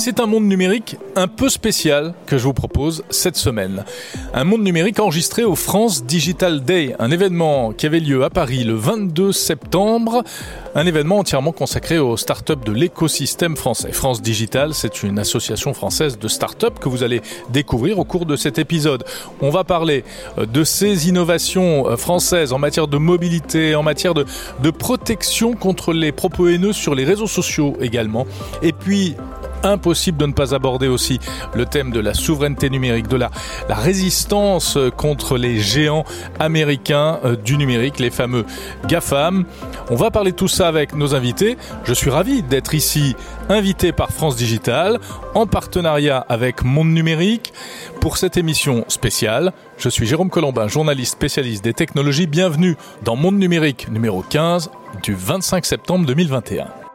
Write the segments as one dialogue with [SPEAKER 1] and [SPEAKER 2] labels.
[SPEAKER 1] C'est un monde numérique un peu spécial que je vous propose cette semaine. Un monde numérique enregistré au France Digital Day, un événement qui avait lieu à Paris le 22 septembre, un événement entièrement consacré aux startups de l'écosystème français. France Digital, c'est une association française de startups que vous allez découvrir au cours de cet épisode. On va parler euh, de ces innovations euh, françaises en matière de mobilité, en matière de, de protection contre les propos haineux sur les réseaux sociaux également. Et puis, impossible de ne pas aborder aussi le thème de la souveraineté numérique, de la, résistance contre les géants américains euh, du numérique, les fameux GAFAM. On va parler de tout ça avec nos invités. Je suis ravi d'être ici invité par France Digital en partenariat avec Monde Numérique pour cette émission spéciale. Je suis Jérôme Colombin, journaliste spécialiste des technologies. Bienvenue dans Monde Numérique numéro 15 du 25 septembre 2021.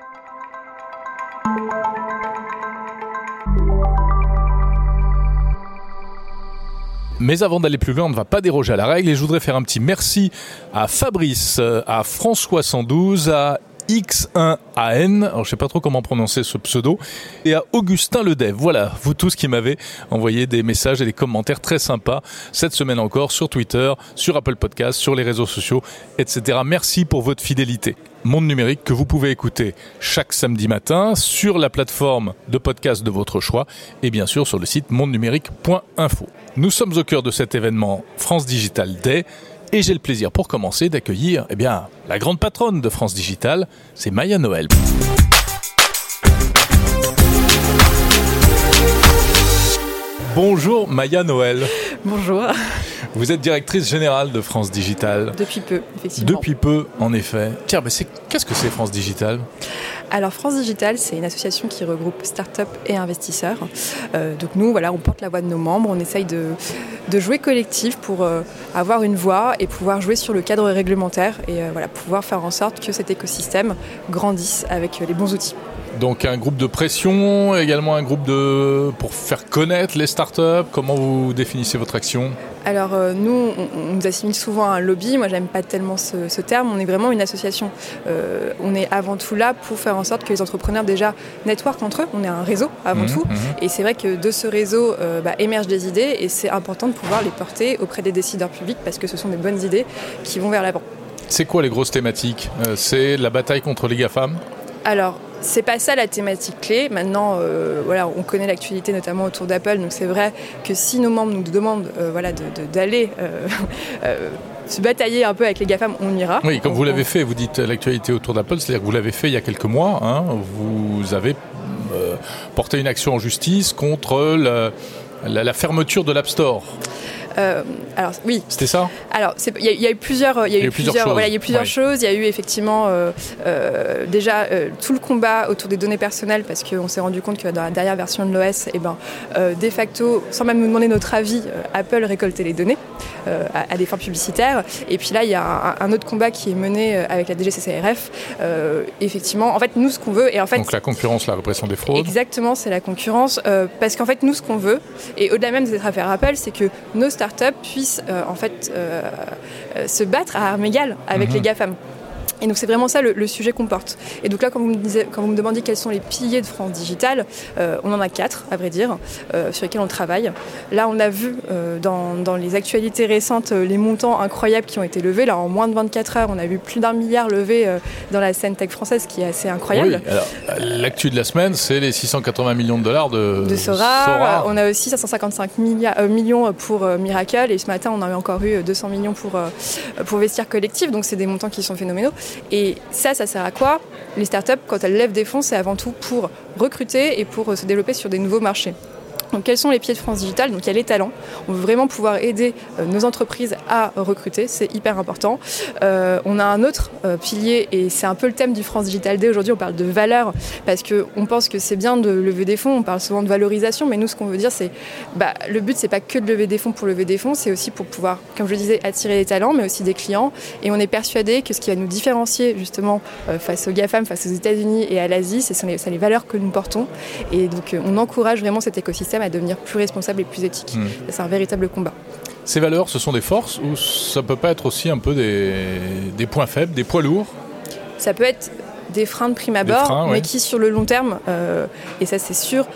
[SPEAKER 1] Mais avant d'aller plus loin, on ne va pas déroger à la règle et je voudrais faire un petit merci à Fabrice, à François 112, à X1AN, alors je sais pas trop comment prononcer ce pseudo, et à Augustin Ledev. Voilà, vous tous qui m'avez envoyé des messages et des commentaires très sympas cette semaine encore sur Twitter, sur Apple Podcast, sur les réseaux sociaux, etc. Merci pour votre fidélité. Monde numérique que vous pouvez écouter chaque samedi matin sur la plateforme de podcast de votre choix et bien sûr sur le site mondenumérique.info. Nous sommes au cœur de cet événement France Digital Day et j'ai le plaisir pour commencer d'accueillir eh bien, la grande patronne de France Digital, c'est Maya Noël. Bonjour Maya Noël.
[SPEAKER 2] Bonjour.
[SPEAKER 1] Vous êtes directrice générale de France Digital.
[SPEAKER 2] Depuis peu, effectivement.
[SPEAKER 1] Depuis peu, en effet. Tiens, mais c'est, qu'est-ce que c'est France Digital?
[SPEAKER 2] Alors France Digital, c'est une association qui regroupe start-up et investisseurs. Euh, donc nous, voilà, on porte la voix de nos membres, on essaye de, jouer collectif pour euh, avoir une voix et pouvoir jouer sur le cadre réglementaire et euh, pouvoir faire en sorte que cet écosystème grandisse avec les bons outils.
[SPEAKER 1] Donc un groupe de pression, également un groupe de pour faire connaître les startups. Comment vous définissez votre action?
[SPEAKER 2] Alors euh, nous, on, on, nous assimile souvent à un lobby. Moi, j'aime pas tellement ce, ce, terme. On est vraiment une association. Euh, on est avant tout là pour faire en sorte que les entrepreneurs déjà network entre eux. On est un réseau avant
[SPEAKER 1] Mmh,
[SPEAKER 2] tout.
[SPEAKER 1] mmh.
[SPEAKER 2] Et c'est vrai que de ce réseau euh, bah, émergent des idées et c'est important de pouvoir les porter auprès des décideurs publics parce que ce sont des bonnes idées qui vont vers l'avant.
[SPEAKER 1] C'est quoi les grosses thématiques? C'est la bataille contre les GAFAM
[SPEAKER 2] Alors, c'est pas ça la thématique clé. Maintenant, euh, voilà, on connaît l'actualité notamment autour d'Apple, donc c'est vrai que si nos membres nous demandent euh, voilà, d'aller euh, se batailler un peu avec les GAFAM, on ira.
[SPEAKER 1] Oui, comme
[SPEAKER 2] on,
[SPEAKER 1] vous l'avez fait, vous dites l'actualité autour d'Apple, c'est-à-dire que vous l'avez fait il y a quelques mois. Hein, vous avez porté une action en justice contre la fermeture de l'App Store.
[SPEAKER 2] Euh, alors oui.
[SPEAKER 1] C'était ça?
[SPEAKER 2] Alors il y, y, a eu plusieurs, il y a eu
[SPEAKER 1] plusieurs.
[SPEAKER 2] Voilà, il y a eu plusieurs choses. Il y a eu effectivement euh, euh, déjà tout le combat autour des données personnelles parce qu'on s'est rendu compte que dans la dernière version de l'OS, eh ben, de facto, sans même nous demander notre avis, Apple récoltait les données à, à, des fins publicitaires. Et puis là, il y a un, un, autre combat qui est mené avec la DGCCRF. Effectivement, en fait, nous ce qu'on veut, et en fait,
[SPEAKER 1] donc la concurrence, la répression des fraudes.
[SPEAKER 2] Exactement, c'est la concurrence, parce qu'en fait, nous ce qu'on veut, et au-delà même de cette affaire Apple, c'est que nos startups puissent euh, en fait euh, se battre à armes égales avec
[SPEAKER 1] Mhm.
[SPEAKER 2] mmh. les GAFAM. Et donc c'est vraiment ça le, le sujet qu'on porte. Et donc là, quand vous me, disiez, quand vous me demandiez quels sont les piliers de France Digital, euh, on en a quatre, à vrai dire, euh, sur lesquels on travaille. Là, on a vu euh, dans, dans, les actualités récentes les montants incroyables qui ont été levés. Là, en moins de 24 heures, on a vu plus d'un milliard levé dans la scène tech française, qui est assez incroyable.
[SPEAKER 1] Oui, l'actu de la semaine, c'est les 680 millions de dollars de,
[SPEAKER 2] de Sora. Sora. On a aussi 555 milliards, euh, millions pour Miracle. Et ce matin, on a encore eu 200 millions pour, pour Vestiaire Collectif. Donc, c'est des montants qui sont phénoménaux. Et ça, ça sert à quoi Les startups, quand elles lèvent des fonds, c'est avant tout pour recruter et pour se développer sur des nouveaux marchés. Donc, quels sont les pieds de France Digital? Donc, il y a les talents. On veut vraiment pouvoir aider euh, nos entreprises à recruter. C'est hyper important. Euh, on a un autre euh, pilier et c'est un peu le thème du France Digital Day. Aujourd'hui, on parle de valeur parce qu'on pense que c'est bien de lever des fonds. On parle souvent de valorisation, mais nous, ce qu'on veut dire, c'est bah, le but, c'est pas que de lever des fonds pour lever des fonds, c'est aussi pour pouvoir, comme je le disais, attirer des talents, mais aussi des clients. Et on est persuadé que ce qui va nous différencier justement face aux GAFAM, face aux États-Unis et à l'Asie, c'est les, les, valeurs que nous portons. Et donc, on encourage vraiment cet écosystème à devenir plus responsable et plus éthique. Mmh. C'est un véritable combat.
[SPEAKER 1] Ces valeurs, ce sont des forces ou ça peut pas être aussi un peu des, des points faibles, des poids lourds?
[SPEAKER 2] Ça peut être des freins de prime abord, mais qui sur le long terme, et ça c'est sûr,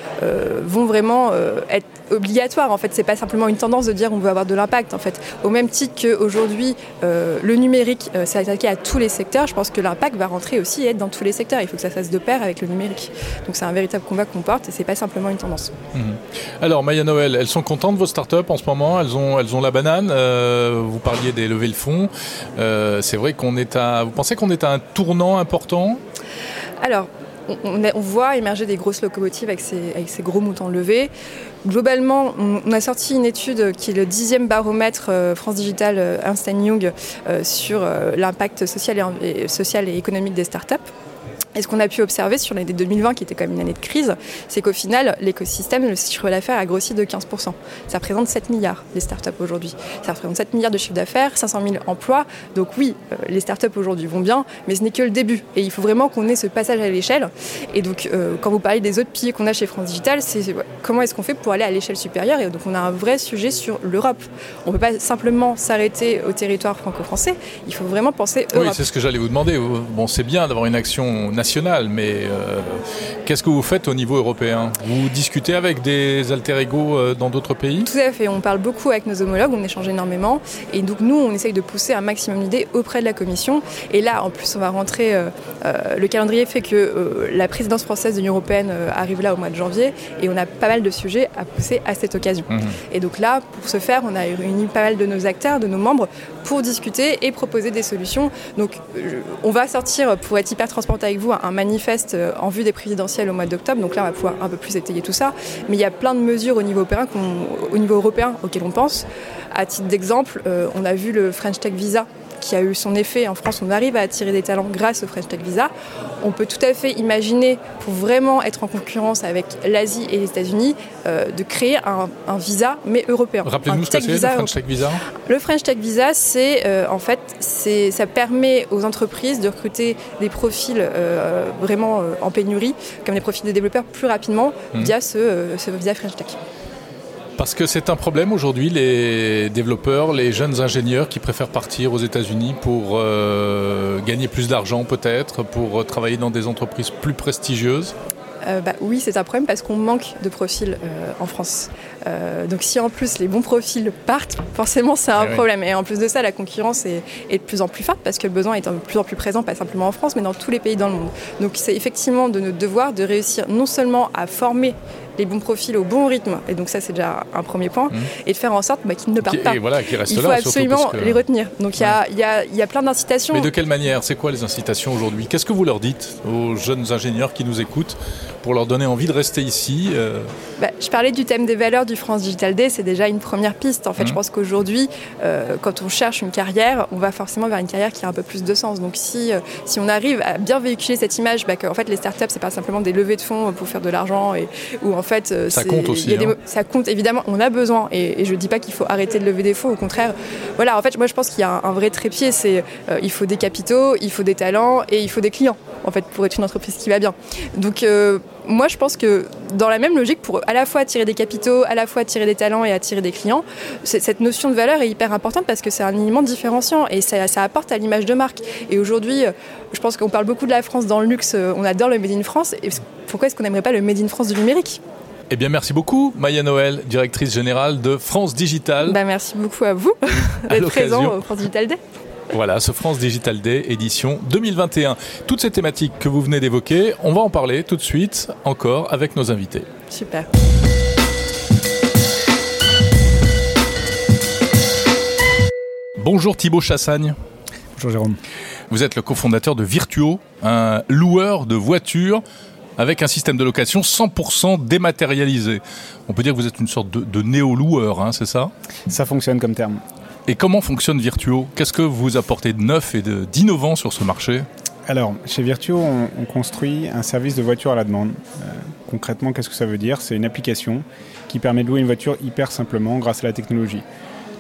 [SPEAKER 2] vont vraiment être obligatoires. En fait, c'est pas simplement une tendance de dire on veut avoir de l'impact. En fait, au même titre qu'aujourd'hui, le numérique s'est attaqué à tous les secteurs, je pense que l'impact va rentrer aussi et être dans tous les secteurs. Il faut que ça fasse de pair avec le numérique. Donc c'est un véritable combat qu'on porte et c'est pas simplement une tendance.
[SPEAKER 1] Mhm. Alors Maya Noël, elles sont contentes vos startups en ce moment? Elles ont, elles ont la banane. vous parliez des levées de fonds. c'est vrai qu'on est à. Vous pensez qu'on est à un tournant important?
[SPEAKER 2] Alors, on, voit émerger des grosses locomotives avec ces, gros montants levés. Globalement, on, a sorti une étude qui est le dixième baromètre euh, France Digital euh, Einstein Young euh, sur l'impact social et économique des startups. Et ce qu'on a pu observer sur l'année 2020, qui était quand même une année de crise, c'est qu'au final, l'écosystème, le chiffre d'affaires a grossi de 15%. Ça représente 7 milliards, les startups aujourd'hui. Ça représente 7 milliards de chiffre d'affaires, 500 000 emplois. Donc oui, euh, les startups aujourd'hui vont bien, mais ce n'est que le début. Et il faut vraiment qu'on ait ce passage à l'échelle. Et donc, euh, quand vous parlez des autres piliers qu'on a chez France Digital, c'est comment est-ce qu'on fait pour aller à l'échelle supérieure? Et donc, on a un vrai sujet sur l'Europe. On ne peut pas simplement s'arrêter au territoire franco-français. Il faut vraiment penser Europe.
[SPEAKER 1] Oui, c'est ce que j'allais vous demander. Bon, c'est bien d'avoir une action nationale, mais euh, qu'est-ce que vous faites au niveau européen? Vous discutez avec des alter ego euh, dans d'autres pays?
[SPEAKER 2] Tout à fait, on parle beaucoup avec nos homologues, on échange énormément, et donc nous, on essaye de pousser un maximum d'idées auprès de la Commission. Et là, en plus, on va rentrer, euh, le calendrier fait que la présidence française de l'Union européenne arrive là au mois de janvier, et on a pas mal de sujets à pousser à cette occasion. Mhm. Et donc là, pour ce faire, on a réuni pas mal de nos acteurs, de nos membres, pour discuter et proposer des solutions. Donc on va sortir, pour être hyper transparente avec vous, un manifeste euh, en vue des présidentielles au mois d'octobre. Donc là, on va pouvoir un peu plus étayer tout ça. Mais il y a plein de mesures au niveau européen, au niveau européen auxquelles on pense. À titre d'exemple, euh, on a vu le French Tech Visa qui a eu son effet. En France, on arrive à attirer des talents grâce au French Tech Visa. On peut tout à fait imaginer, pour vraiment être en concurrence avec l'Asie et les États-Unis, euh, de créer un, visa, mais européen.
[SPEAKER 1] Rappelez-nous ce que c'est, le French Tech Visa
[SPEAKER 2] Le French Tech Visa, c'est euh, en fait, c'est, ça permet aux entreprises de recruter des profils euh, vraiment en pénurie, comme des profils de développeurs, plus rapidement mmh. via ce, ce visa French Tech.
[SPEAKER 1] Parce que c'est un problème aujourd'hui, les développeurs, les jeunes ingénieurs qui préfèrent partir aux États-Unis pour euh, gagner plus d'argent peut-être, pour travailler dans des entreprises plus prestigieuses
[SPEAKER 2] euh, bah, oui, c'est un problème parce qu'on manque de profils euh, en France. Donc si en plus les bons profils partent, forcément c'est un eh problème. Et en plus de ça, la concurrence est, est, de plus en plus forte parce que le besoin est de plus en plus présent, pas simplement en France, mais dans tous les pays dans le monde. Donc c'est effectivement de notre devoir de réussir non seulement à former les bons profils au bon rythme. Et donc ça, c'est déjà un premier point. Mmh. Et de faire en sorte bah, qu'ils ne partent pas. il faut absolument les retenir. Donc il y, a, plein d'incitations.
[SPEAKER 1] Mais de quelle manière? C'est quoi les incitations aujourd'hui? Qu'est-ce que vous leur dites aux jeunes ingénieurs qui nous écoutent pour leur donner envie de rester ici euh?
[SPEAKER 2] bah, Je parlais du thème des valeurs du France Digital Day, c'est déjà une première piste. En fait, je mmh. pense qu'aujourd'hui, euh, quand on cherche une carrière, on va forcément vers une carrière qui a un peu plus de sens. Donc si, euh, si on arrive à bien véhiculer cette image, bah, qu'en fait les startups, c'est pas simplement des levées de fonds pour faire de l'argent et en fait,
[SPEAKER 1] euh, ça compte aussi.
[SPEAKER 2] Hein. ça compte évidemment. On a besoin, et, je ne dis pas qu'il faut arrêter de lever des fonds. Au contraire, voilà. En fait, moi, je pense qu'il y a un, vrai trépied. C'est il faut des capitaux, il faut des talents et il faut des clients. En fait, pour être une entreprise qui va bien. Donc euh, moi, je pense que dans la même logique, pour à la fois attirer des capitaux, à la fois attirer des talents et attirer des clients, cette notion de valeur est hyper importante parce que c'est un élément différenciant et ça, ça apporte à l'image de marque. Et aujourd'hui, je pense qu'on parle beaucoup de la France dans le luxe, on adore le Made in France. Et pourquoi est-ce qu'on n'aimerait pas le Made in France du numérique?
[SPEAKER 1] Eh bien, merci beaucoup, Maya Noël, directrice générale de France Digital.
[SPEAKER 2] Bah, merci beaucoup à vous d'être présent au France Digital Day.
[SPEAKER 1] Voilà, ce France Digital Day édition 2021. Toutes ces thématiques que vous venez d'évoquer, on va en parler tout de suite encore avec nos invités.
[SPEAKER 2] Super.
[SPEAKER 1] Bonjour Thibaut Chassagne.
[SPEAKER 3] Bonjour Jérôme.
[SPEAKER 1] Vous êtes le cofondateur de Virtuo, un loueur de voitures avec un système de location 100% dématérialisé. On peut dire que vous êtes une sorte de, néo-loueur, hein, c'est ça?
[SPEAKER 3] Ça fonctionne comme terme.
[SPEAKER 1] Et comment fonctionne Virtuo Qu'est-ce que vous apportez de neuf et d'innovant sur ce marché
[SPEAKER 3] alors, chez Virtuo, on, construit un service de voiture à la demande. Euh, concrètement, qu'est-ce que ça veut dire? C'est une application qui permet de louer une voiture hyper simplement grâce à la technologie.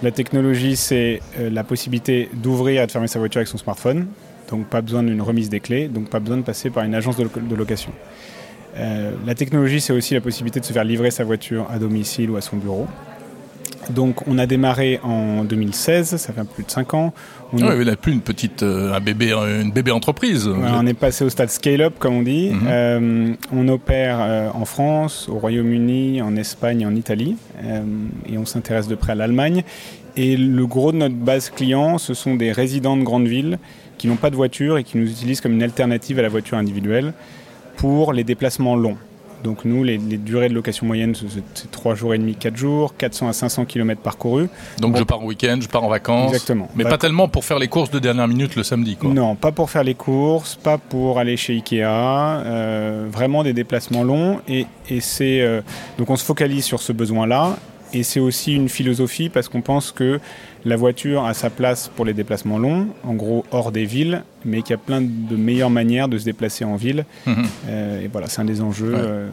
[SPEAKER 3] La technologie, c'est euh, la possibilité d'ouvrir et de fermer sa voiture avec son smartphone. Donc pas besoin d'une remise des clés, donc pas besoin de passer par une agence de, location. Euh, la technologie, c'est aussi la possibilité de se faire livrer sa voiture à domicile ou à son bureau. Donc on a démarré en 2016, ça fait plus de 5 ans.
[SPEAKER 1] On ah n'a plus une petite, euh, un bébé, une bébé entreprise.
[SPEAKER 3] on est passé au stade scale-up, comme on dit. Mhm. Euh, on opère euh, en France, au Royaume-Uni, en Espagne, en Italie, et on s'intéresse de près à l'Allemagne. Et le gros de notre base client, ce sont des résidents de grandes villes qui n'ont pas de voiture et qui nous utilisent comme une alternative à la voiture individuelle pour les déplacements longs. Donc nous, les, durées de location moyenne, c'est 3 jours et demi, 4 jours, 400 à 500 km parcourus.
[SPEAKER 1] Donc je pars en week-end, je pars en vacances.
[SPEAKER 3] Exactement.
[SPEAKER 1] Mais pas tellement pour faire les courses de dernière minute le samedi, quoi.
[SPEAKER 3] Non, pas pour faire les courses, pas pour aller chez Ikea. Euh, vraiment des déplacements longs. Et, c'est euh, donc on se focalise sur ce besoin-là. Et c'est aussi une philosophie parce qu'on pense que la voiture a sa place pour les déplacements longs, en gros hors des villes, mais qu'il y a plein de meilleures manières de se déplacer en ville. Mhm. Euh, et voilà, c'est un des enjeux euh,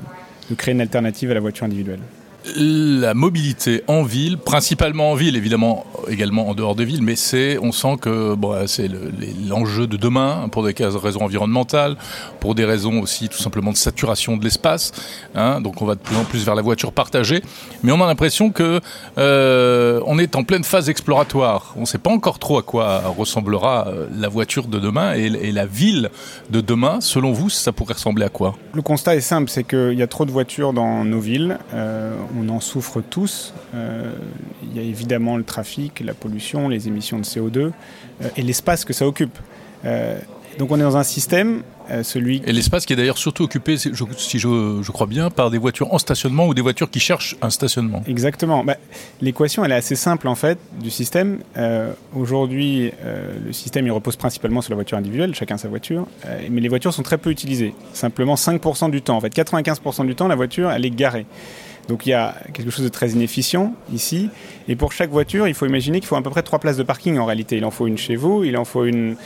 [SPEAKER 3] de créer une alternative à la voiture individuelle
[SPEAKER 1] la mobilité en ville, principalement en ville, évidemment également en dehors des villes, mais c'est, on sent que c'est l'enjeu de demain pour des raisons environnementales, pour des raisons aussi tout simplement de saturation de l'espace. Hein, donc on va de plus en plus vers la voiture partagée, mais on a l'impression que euh, est en pleine phase exploratoire. On ne sait pas encore trop à quoi ressemblera euh, la voiture de demain et, la ville de demain. Selon vous, ça pourrait ressembler à quoi?
[SPEAKER 3] Le constat est simple, c'est qu'il y a trop de voitures dans nos villes. Euh, on en souffre tous. Euh, il y a évidemment le trafic, la pollution, les émissions de CO2 euh, et l'espace que ça occupe. Euh, donc on est dans un système, celui...
[SPEAKER 1] Et l'espace qui est d'ailleurs surtout occupé, si je, crois bien, par des voitures en stationnement ou des voitures qui cherchent un stationnement.
[SPEAKER 3] Exactement. Bah, l'équation, elle est assez simple en fait du système. Aujourd'hui, le système, il repose principalement sur la voiture individuelle, chacun sa voiture, mais les voitures sont très peu utilisées. Simplement 5% du temps. En fait, 95% du temps, la voiture, elle est garée. Donc il y a quelque chose de très inefficient ici. Et pour chaque voiture, il faut imaginer qu'il faut à peu près trois places de parking en réalité. Il en faut une chez vous, il en faut une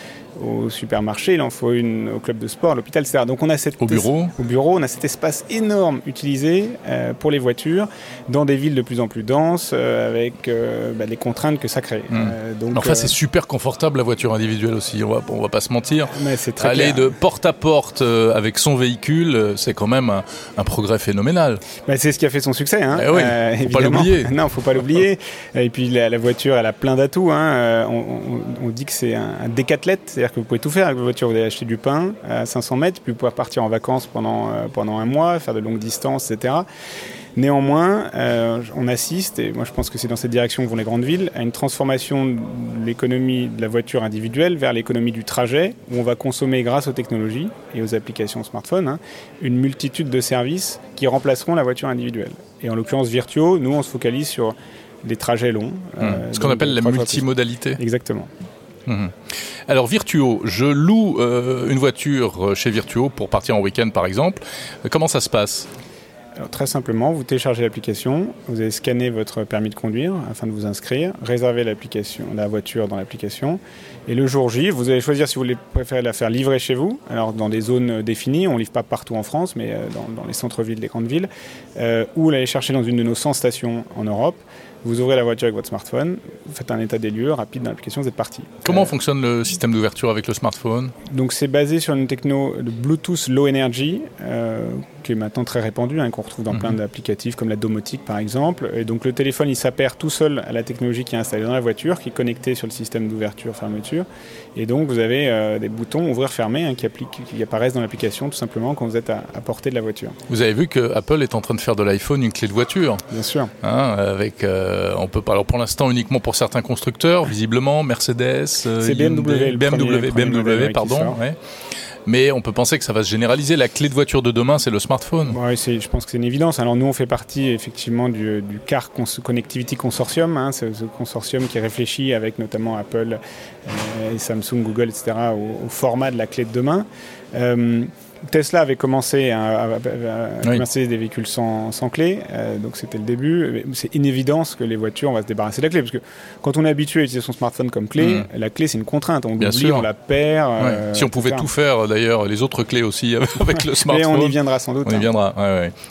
[SPEAKER 3] au supermarché, il en faut une au club de sport, à l'hôpital, etc. Donc on a cette
[SPEAKER 1] au bureau,
[SPEAKER 3] au bureau, on a cet espace énorme utilisé euh, pour les voitures dans des villes de plus en plus denses, euh, avec euh, bah, les contraintes que ça crée.
[SPEAKER 1] Hmm. donc, enfin, c'est super confortable la voiture individuelle aussi. On va, on va pas se mentir.
[SPEAKER 3] Mais très
[SPEAKER 1] Aller de porte à porte avec son véhicule, c'est quand même un, progrès phénoménal.
[SPEAKER 3] Bah, c'est ce qui a fait son succès. Hein.
[SPEAKER 1] Eh oui, faut pas l'oublier.
[SPEAKER 3] non, faut pas l'oublier. Et puis la, voiture, elle a plein d'atouts. Hein. On, dit que c'est un, un décathlète c'est-à-dire que vous pouvez tout faire avec votre voiture. Vous allez acheter du pain à 500 mètres, puis vous pouvez partir en vacances pendant, euh, pendant un mois, faire de longues distances, etc. Néanmoins, euh, on assiste, et moi je pense que c'est dans cette direction que vont les grandes villes, à une transformation de l'économie de la voiture individuelle vers l'économie du trajet, où on va consommer grâce aux technologies et aux applications smartphone hein, une multitude de services qui remplaceront la voiture individuelle. Et en l'occurrence Virtuo, nous on se focalise sur des trajets longs.
[SPEAKER 1] Mmh. Euh, Ce qu'on appelle la multimodalité.
[SPEAKER 3] Exactement.
[SPEAKER 1] Mhm. Alors Virtuo, je loue euh, une voiture chez Virtuo pour partir en week-end par exemple. Comment ça se passe?
[SPEAKER 3] Très simplement, vous téléchargez l'application, vous allez scanner votre permis de conduire afin de vous inscrire, réserver l'application, la voiture dans l'application, et le jour J, vous allez choisir si vous préférez la faire livrer chez vous, alors dans des zones définies, on ne livre pas partout en France, mais euh, dans, les centres-villes des grandes villes, euh, ou l'aller chercher dans une de nos 100 stations en Europe. Vous ouvrez la voiture avec votre smartphone, vous faites un état des lieux rapide dans l'application, vous êtes parti.
[SPEAKER 1] Comment euh, fonctionne le système d'ouverture avec le smartphone?
[SPEAKER 3] Donc c'est basé sur une techno de Bluetooth Low Energy, euh, qui est maintenant très répandue, hein, qu'on retrouve dans plein mhm. d'applicatifs comme la domotique par exemple. Et donc le téléphone il s'appare tout seul à la technologie qui est installée dans la voiture, qui est connectée sur le système d'ouverture-fermeture. Et donc vous avez euh, des boutons ouvrir-fermer hein, qui, qui, apparaissent dans l'application tout simplement quand vous êtes à, portée de la voiture.
[SPEAKER 1] Vous avez vu que Apple est en train de faire de l'iPhone une clé de voiture
[SPEAKER 3] Bien sûr.
[SPEAKER 1] Hein, avec euh, on peut pas. Alors pour l'instant uniquement pour certains constructeurs, visiblement Mercedes,
[SPEAKER 3] euh, c'est BMW,
[SPEAKER 1] BMW, BMW, pardon. Mais on peut penser que ça va se généraliser. La clé de voiture de demain, c'est le smartphone.
[SPEAKER 3] Oui, je pense que c'est une évidence. Alors nous, on fait partie effectivement du, CAR Connectivity Consortium, hein, ce, consortium qui réfléchit avec notamment Apple, et Samsung, Google, etc., au, format de la clé de demain. Tesla avait commencé à, commercer des véhicules sans, clé, euh, donc c'était le début. C'est une évidence que les voitures, on va se débarrasser de la clé, parce que quand on est habitué à utiliser son smartphone comme clé, mm. la clé c'est une contrainte. On sûr. on la perd.
[SPEAKER 1] Euh, si on pouvait tout faire, d'ailleurs, les autres clés aussi avec le smartphone.
[SPEAKER 3] Mais on y viendra sans doute.
[SPEAKER 1] On y hein. viendra.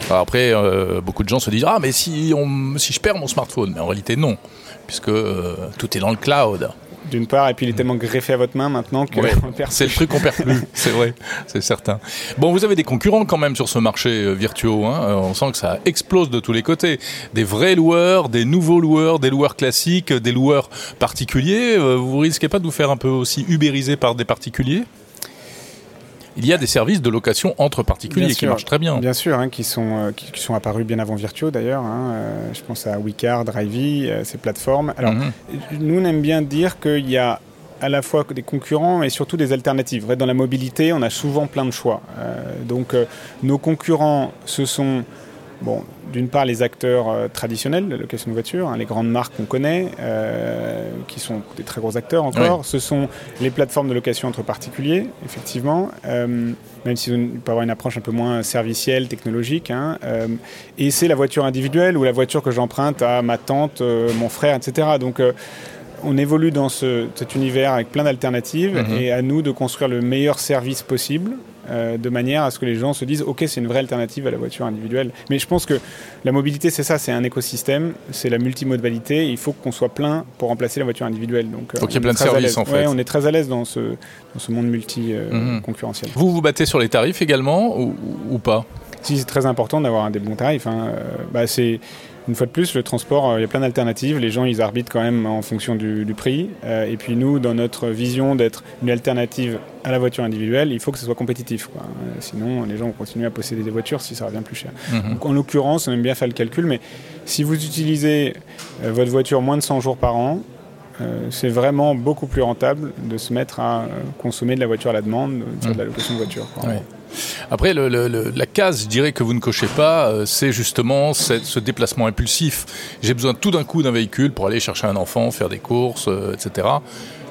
[SPEAKER 1] après, euh, beaucoup de gens se disent ah mais si on, si je perds mon smartphone, mais en réalité non, puisque tout est dans le cloud.
[SPEAKER 3] D'une part, et puis il est tellement greffé à votre main maintenant que
[SPEAKER 1] c'est le truc qu'on perd plus, c'est vrai, c'est certain. Bon, vous avez des concurrents quand même sur ce marché euh, virtuo. Hein. Euh, on sent que ça explose de tous les côtés. Des vrais loueurs, des nouveaux loueurs, des loueurs classiques, des loueurs particuliers. Euh, vous risquez pas de vous faire un peu aussi ubériser par des particuliers? Il y a des services de location entre particuliers qui marchent très bien.
[SPEAKER 3] Bien sûr, hein, qui, sont, euh, qui, sont apparus bien avant Virtuo d'ailleurs. Hein, euh, je pense à WeCar, Drivey, euh, ces plateformes. Alors, mhm. nous, on aime bien dire qu'il y a à la fois des concurrents et surtout des alternatives. Dans la mobilité, on a souvent plein de choix. donc, nos concurrents, ce sont Bon, d'une part, les acteurs euh, traditionnels de location de voitures, hein, les grandes marques qu'on connaît, euh, qui sont des très gros acteurs encore. Ce sont les plateformes de location entre particuliers, effectivement, euh, même si on peut avoir une approche un peu moins servicielle, technologique. Hein, et c'est la voiture individuelle ou la voiture que j'emprunte à ma tante, mon frère, etc. Donc, on évolue dans cet univers avec plein d'alternatives mhm. et à nous de construire le meilleur service possible euh, de manière à ce que les gens se disent ok c'est une vraie alternative à la voiture individuelle. Mais je pense que la mobilité c'est ça, c'est un écosystème, c'est la multimodalité, il faut qu'on soit plein pour remplacer la voiture individuelle.
[SPEAKER 1] Donc, euh, il y a plein de services en fait.
[SPEAKER 3] on est très à l'aise dans ce, monde multi-concurrentiel.
[SPEAKER 1] Euh, mhm. Vous vous battez sur les tarifs également ou, pas?
[SPEAKER 3] Si c'est très important d'avoir des bons tarifs. Hein. Bah, c'est une fois de plus, le transport, euh, il y a plein d'alternatives. Les gens, ils arbitrent quand même en fonction du, prix. Euh, et puis nous, dans notre vision d'être une alternative à la voiture individuelle, il faut que ce soit compétitif. Euh, sinon, les gens vont continuer à posséder des voitures si ça revient plus cher. Mhm. en l'occurrence, on aime bien faire le calcul, mais si vous utilisez votre voiture moins de 100 jours par an, c'est vraiment beaucoup plus rentable de se mettre à consommer de la voiture à la demande, de faire de la location de voiture.
[SPEAKER 1] Après, la case, je dirais, que vous ne cochez pas, euh, c'est justement ce déplacement impulsif. J'ai besoin tout d'un coup d'un véhicule pour aller chercher un enfant, faire des courses, euh, etc.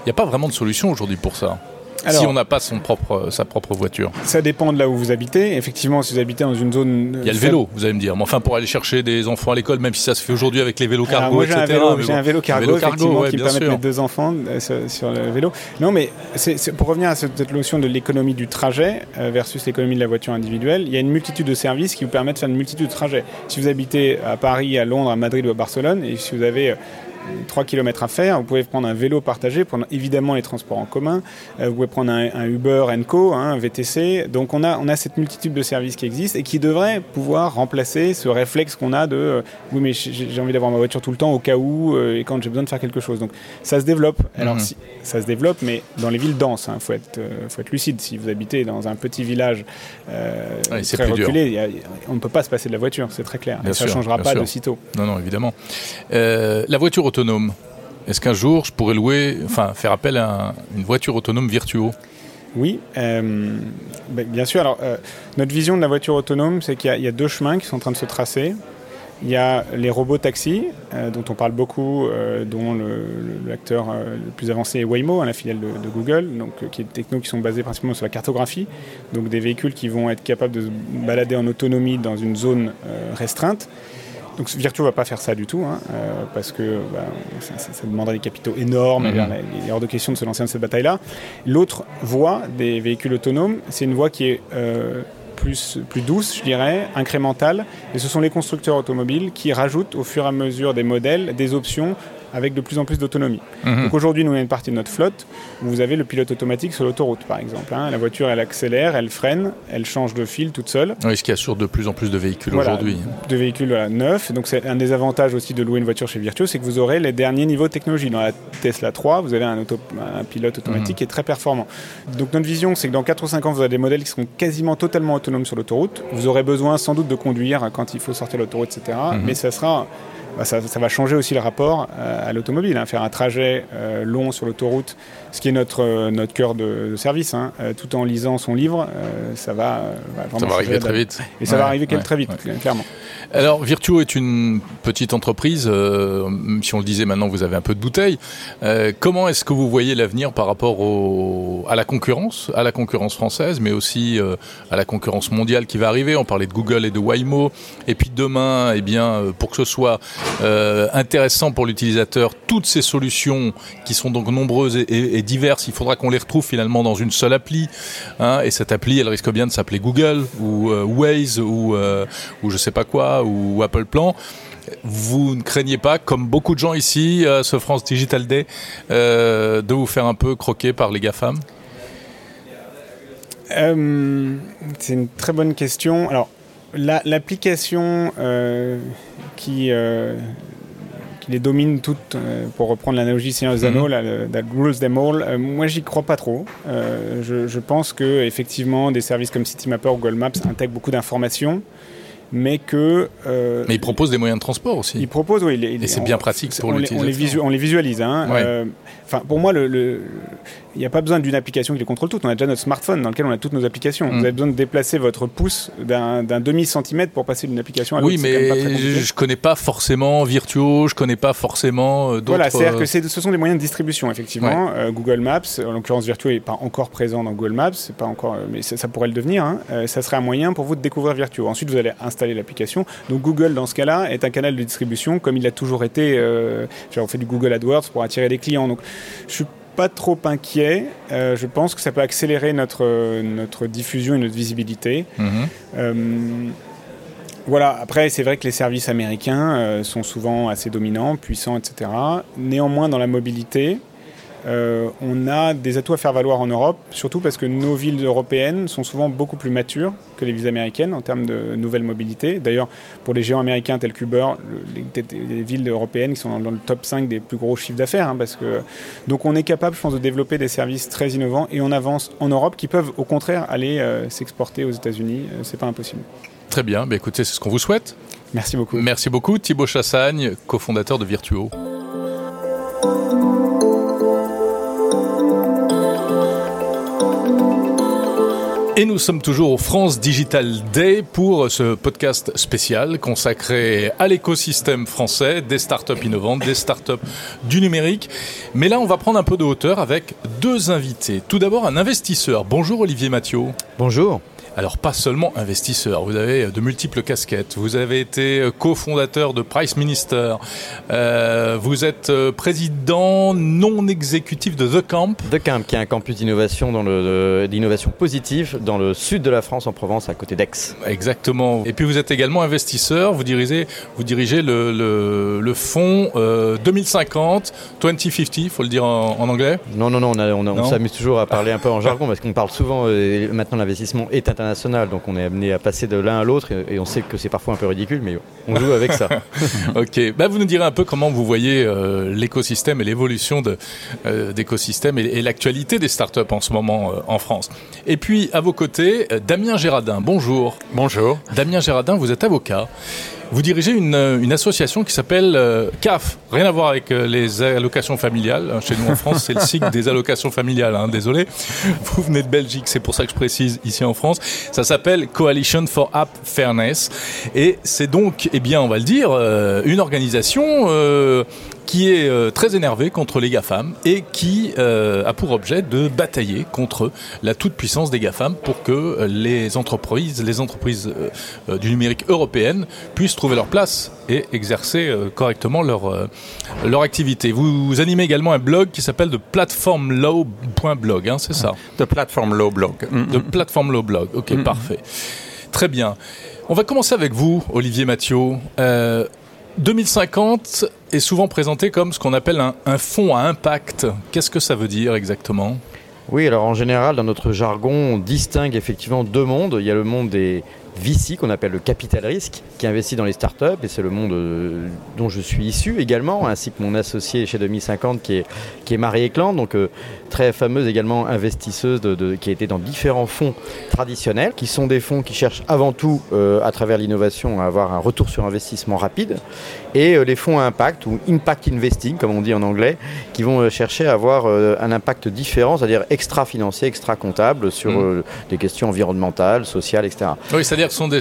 [SPEAKER 1] Il n'y a pas vraiment de solution aujourd'hui pour ça si on n'a pas son propre, sa propre voiture
[SPEAKER 3] Ça dépend de là où vous habitez. Effectivement, si vous habitez dans une zone.
[SPEAKER 1] Il y a le vélo, vous allez me dire. Mais enfin, pour aller chercher des enfants à l'école, même si ça se fait aujourd'hui avec les vélos cargo,
[SPEAKER 3] moi, j'ai Un vélo, un vélo cargo, effectivement, qui permet de mettre deux enfants euh, sur, le vélo. Non, mais c'est, pour revenir à cette notion de l'économie du trajet euh, versus l'économie de la voiture individuelle, il y a une multitude de services qui vous permettent de faire une multitude de trajets. Si vous habitez à Paris, à Londres, à Madrid ou à Barcelone, et si vous avez euh, 3 km à faire. Vous pouvez prendre un vélo partagé, prendre évidemment les transports en commun. Euh, vous pouvez prendre un, Uber Co, hein, un VTC. Donc on a, on a cette multitude de services qui existent et qui devraient pouvoir remplacer ce réflexe qu'on a de euh, oui mais j'ai envie d'avoir ma voiture tout le temps au cas où euh, et quand j'ai besoin de faire quelque chose. Donc ça se développe. Alors mhm. si, ça se développe, mais dans les villes denses. Il hein, faut, être, faut être lucide. Si vous habitez dans un petit village très reculé, on ne peut pas se passer de la voiture, c'est très clair. et ça ne changera pas de sitôt.
[SPEAKER 1] Non, non, évidemment. la voiture Est-ce qu'un jour je pourrais louer, enfin faire appel à une voiture autonome virtuo?
[SPEAKER 3] Oui, euh, ben, bien sûr. Alors, euh, notre vision de la voiture autonome, c'est qu'il y, a deux chemins qui sont en train de se tracer. Il y a les robots taxis, euh, dont on parle beaucoup, dont l'acteur le, plus avancé est Waymo, hein, la filiale de, Google, donc, qui est des technos qui sont basés principalement sur la cartographie, donc des véhicules qui vont être capables de se balader en autonomie dans une zone restreinte. Donc Virtuo va pas faire ça du tout, hein, euh, parce que bah, ça, demanderait des capitaux énormes, mhm. il est hors de question de se lancer dans cette bataille-là. L'autre voie des véhicules autonomes, c'est une voie qui est euh, plus, plus douce, je dirais, incrémentale, et ce sont les constructeurs automobiles qui rajoutent au fur et à mesure des modèles des options avec de plus en plus d'autonomie. Mhm. Donc aujourd'hui, nous, on a une partie de notre flotte où vous avez le pilote automatique sur l'autoroute, par exemple. Hein. La voiture, elle accélère, elle freine, elle change de fil toute seule.
[SPEAKER 1] Oui, ce qui assure de plus en plus de véhicules aujourd'hui.
[SPEAKER 3] De véhicules neufs. Donc c'est un des avantages aussi de louer une voiture chez Virtuo, c'est que vous aurez les derniers niveaux de technologie. Dans la Tesla 3, vous avez un, un pilote automatique mhm. qui est très performant. Donc notre vision, c'est que dans 4 ou 5 ans, vous aurez des modèles qui seront quasiment totalement autonomes sur l'autoroute. Vous aurez besoin sans doute de conduire quand il faut sortir l'autoroute, etc. Mhm. Mais ça sera bah, ça, va changer aussi le rapport euh, à l'automobile. Hein. Faire un trajet euh, long sur l'autoroute, ce qui est notre, euh, notre cœur de, service, hein, tout en lisant son livre, ça va,
[SPEAKER 1] ça va arriver très vite.
[SPEAKER 3] Et ça va arriver très vite, clairement.
[SPEAKER 1] Alors, Virtuo est une petite entreprise. si on le disait maintenant, vous avez un peu de bouteille. comment est-ce que vous voyez l'avenir par rapport au, à la concurrence, à la concurrence française, mais aussi à la concurrence mondiale qui va arriver? On parlait de Google et de Waymo. Et puis demain, eh bien, pour que ce soit intéressant pour l'utilisateur toutes ces solutions qui sont donc nombreuses et, diverses. Il faudra qu'on les retrouve finalement dans une seule appli. Hein, et cette appli, elle risque bien de s'appeler Google ou Waze ou, ou je sais pas quoi ou Apple Plan vous ne craignez pas, comme beaucoup de gens ici, à ce France Digital Day, euh, de vous faire un peu croquer par les GAFAM?
[SPEAKER 3] Euh, C'est une très bonne question. Alors, l'application euh, qui, qui, les domine toutes, pour reprendre l'analogie Seigneur des Anneaux, mhm. that rules them all, moi j'y crois pas trop. Je, je, pense que effectivement des services comme Citymapper ou Google Maps intègrent beaucoup d'informations mais que.
[SPEAKER 1] Euh, mais il propose des moyens de transport aussi.
[SPEAKER 3] Il propose, oui.
[SPEAKER 1] et c'est bien pratique pour l'utilisateur.
[SPEAKER 3] On, les visualise. Hein. Euh, enfin, pour moi, le, il n'y a pas besoin d'une application qui les contrôle toutes. On a déjà notre smartphone dans lequel on a toutes nos applications. Vous mm. avez besoin de déplacer votre pouce d'un demi-centimètre pour passer d'une application à l'autre.
[SPEAKER 1] Oui, mais je ne connais pas forcément Virtuo, je ne connais pas forcément euh, d'autres.
[SPEAKER 3] Voilà, c'est-à-dire que ce sont des moyens de distribution, effectivement. Google Maps, en l'occurrence Virtuo n'est pas encore présent dans Google Maps, pas encore, mais ça, pourrait le devenir. Hein. ça serait un moyen pour vous de découvrir Virtuo. Ensuite, vous allez installer l'application. Donc Google, dans ce cas-là, est un canal de distribution comme il a toujours été. Euh, on fait du Google AdWords pour attirer des clients. Donc je suis pas trop inquiet. Euh, je pense que ça peut accélérer notre, notre diffusion et notre visibilité. Mhm. Euh, voilà, après, c'est vrai que les services américains sont souvent assez dominants, puissants, etc. Néanmoins, dans la mobilité, euh, on a des atouts à faire valoir en Europe, surtout parce que nos villes européennes sont souvent beaucoup plus matures que les villes américaines en termes de nouvelle mobilité. D'ailleurs, pour les géants américains tels qu'Uber, les, villes européennes qui sont dans, le top 5 des plus gros chiffres d'affaires. Hein, parce que... Donc on est capable, je pense, de développer des services très innovants et on avance en Europe qui peuvent au contraire aller euh, s'exporter aux États-Unis. Euh, c'est pas impossible.
[SPEAKER 1] Très bien, bah, écoutez, c'est ce qu'on vous souhaite.
[SPEAKER 3] Merci beaucoup.
[SPEAKER 1] Merci beaucoup, Thibaut Chassagne, cofondateur de Virtuo. Et nous sommes toujours au France Digital Day pour ce podcast spécial consacré à l'écosystème français, des startups innovantes, des startups du numérique. Mais là, on va prendre un peu de hauteur avec deux invités. Tout d'abord, un investisseur. Bonjour Olivier Mathieu.
[SPEAKER 4] Bonjour.
[SPEAKER 1] Alors pas seulement investisseur, vous avez de multiples casquettes. Vous avez été euh, cofondateur de Price Minister. Euh, vous êtes euh, président non exécutif de The Camp.
[SPEAKER 4] The Camp, qui est un campus d'innovation dans le, d'innovation positive dans le sud de la France, en Provence, à côté d'Aix.
[SPEAKER 1] Exactement. Et puis vous êtes également investisseur. Vous dirigez, vous dirigez le, le, fonds 2050, 2050, il faut le dire en, anglais.
[SPEAKER 4] Non, non, non. On, on, s'amuse toujours à parler un peu en jargon parce qu'on parle souvent. maintenant, l'investissement est international donc on est amené à passer de l'un à l'autre et, on sait que c'est parfois un peu ridicule, mais on joue avec ça.
[SPEAKER 1] ok, bah, vous nous direz un peu comment vous voyez euh, l'écosystème et l'évolution de, euh, d'écosystème et, l'actualité des startups en ce moment euh, en France. Et puis à vos côtés, Damien Gérardin, bonjour.
[SPEAKER 5] Bonjour.
[SPEAKER 1] Damien Gérardin, vous êtes avocat. Vous dirigez une, euh, une association qui s'appelle euh, CAF, rien à voir avec euh, les allocations familiales. Chez nous en France, c'est le cycle des allocations familiales, hein, désolé. Vous venez de Belgique, c'est pour ça que je précise ici en France. Ça s'appelle Coalition for App Fairness. Et c'est donc, eh bien, on va le dire, une organisation qui est euh, très énervé contre les GAFAM et qui euh, a pour objet de batailler contre la toute-puissance des GAFAM pour que euh, les entreprises, les entreprises du numérique européennes puissent trouver leur place et exercer correctement leur, leur activité. Vous, animez également un blog qui s'appelle de platformlaw.blog, hein, c'est ça?
[SPEAKER 5] De Platform Law Blog.
[SPEAKER 1] De Platform Law Blog, ok, parfait. Très bien. On va commencer avec vous, Olivier Mathieu. 2050 est souvent présenté comme ce qu'on appelle un, un fonds à impact. Qu'est-ce que ça veut dire exactement?
[SPEAKER 4] Oui, alors en général, dans notre jargon, on distingue effectivement deux mondes. Il y a le monde des VC, qu'on appelle le capital risque, qui investit dans les startups, et c'est le monde euh, dont je suis issu également, ainsi que mon associé chez 2050, qui est, qui est Marie Ecland, donc euh, très fameuse également investisseuse de, qui a été dans différents fonds traditionnels, qui sont des fonds qui cherchent avant tout, euh, à travers l'innovation, à avoir un retour sur investissement rapide, et les fonds à impact, ou impact investing, comme on dit en anglais, qui vont chercher à avoir un impact différent, c'est-à-dire extra-financier, extra-comptable, sur mmh. des questions environnementales, sociales, etc.
[SPEAKER 1] Oui, c'est-à-dire sont des,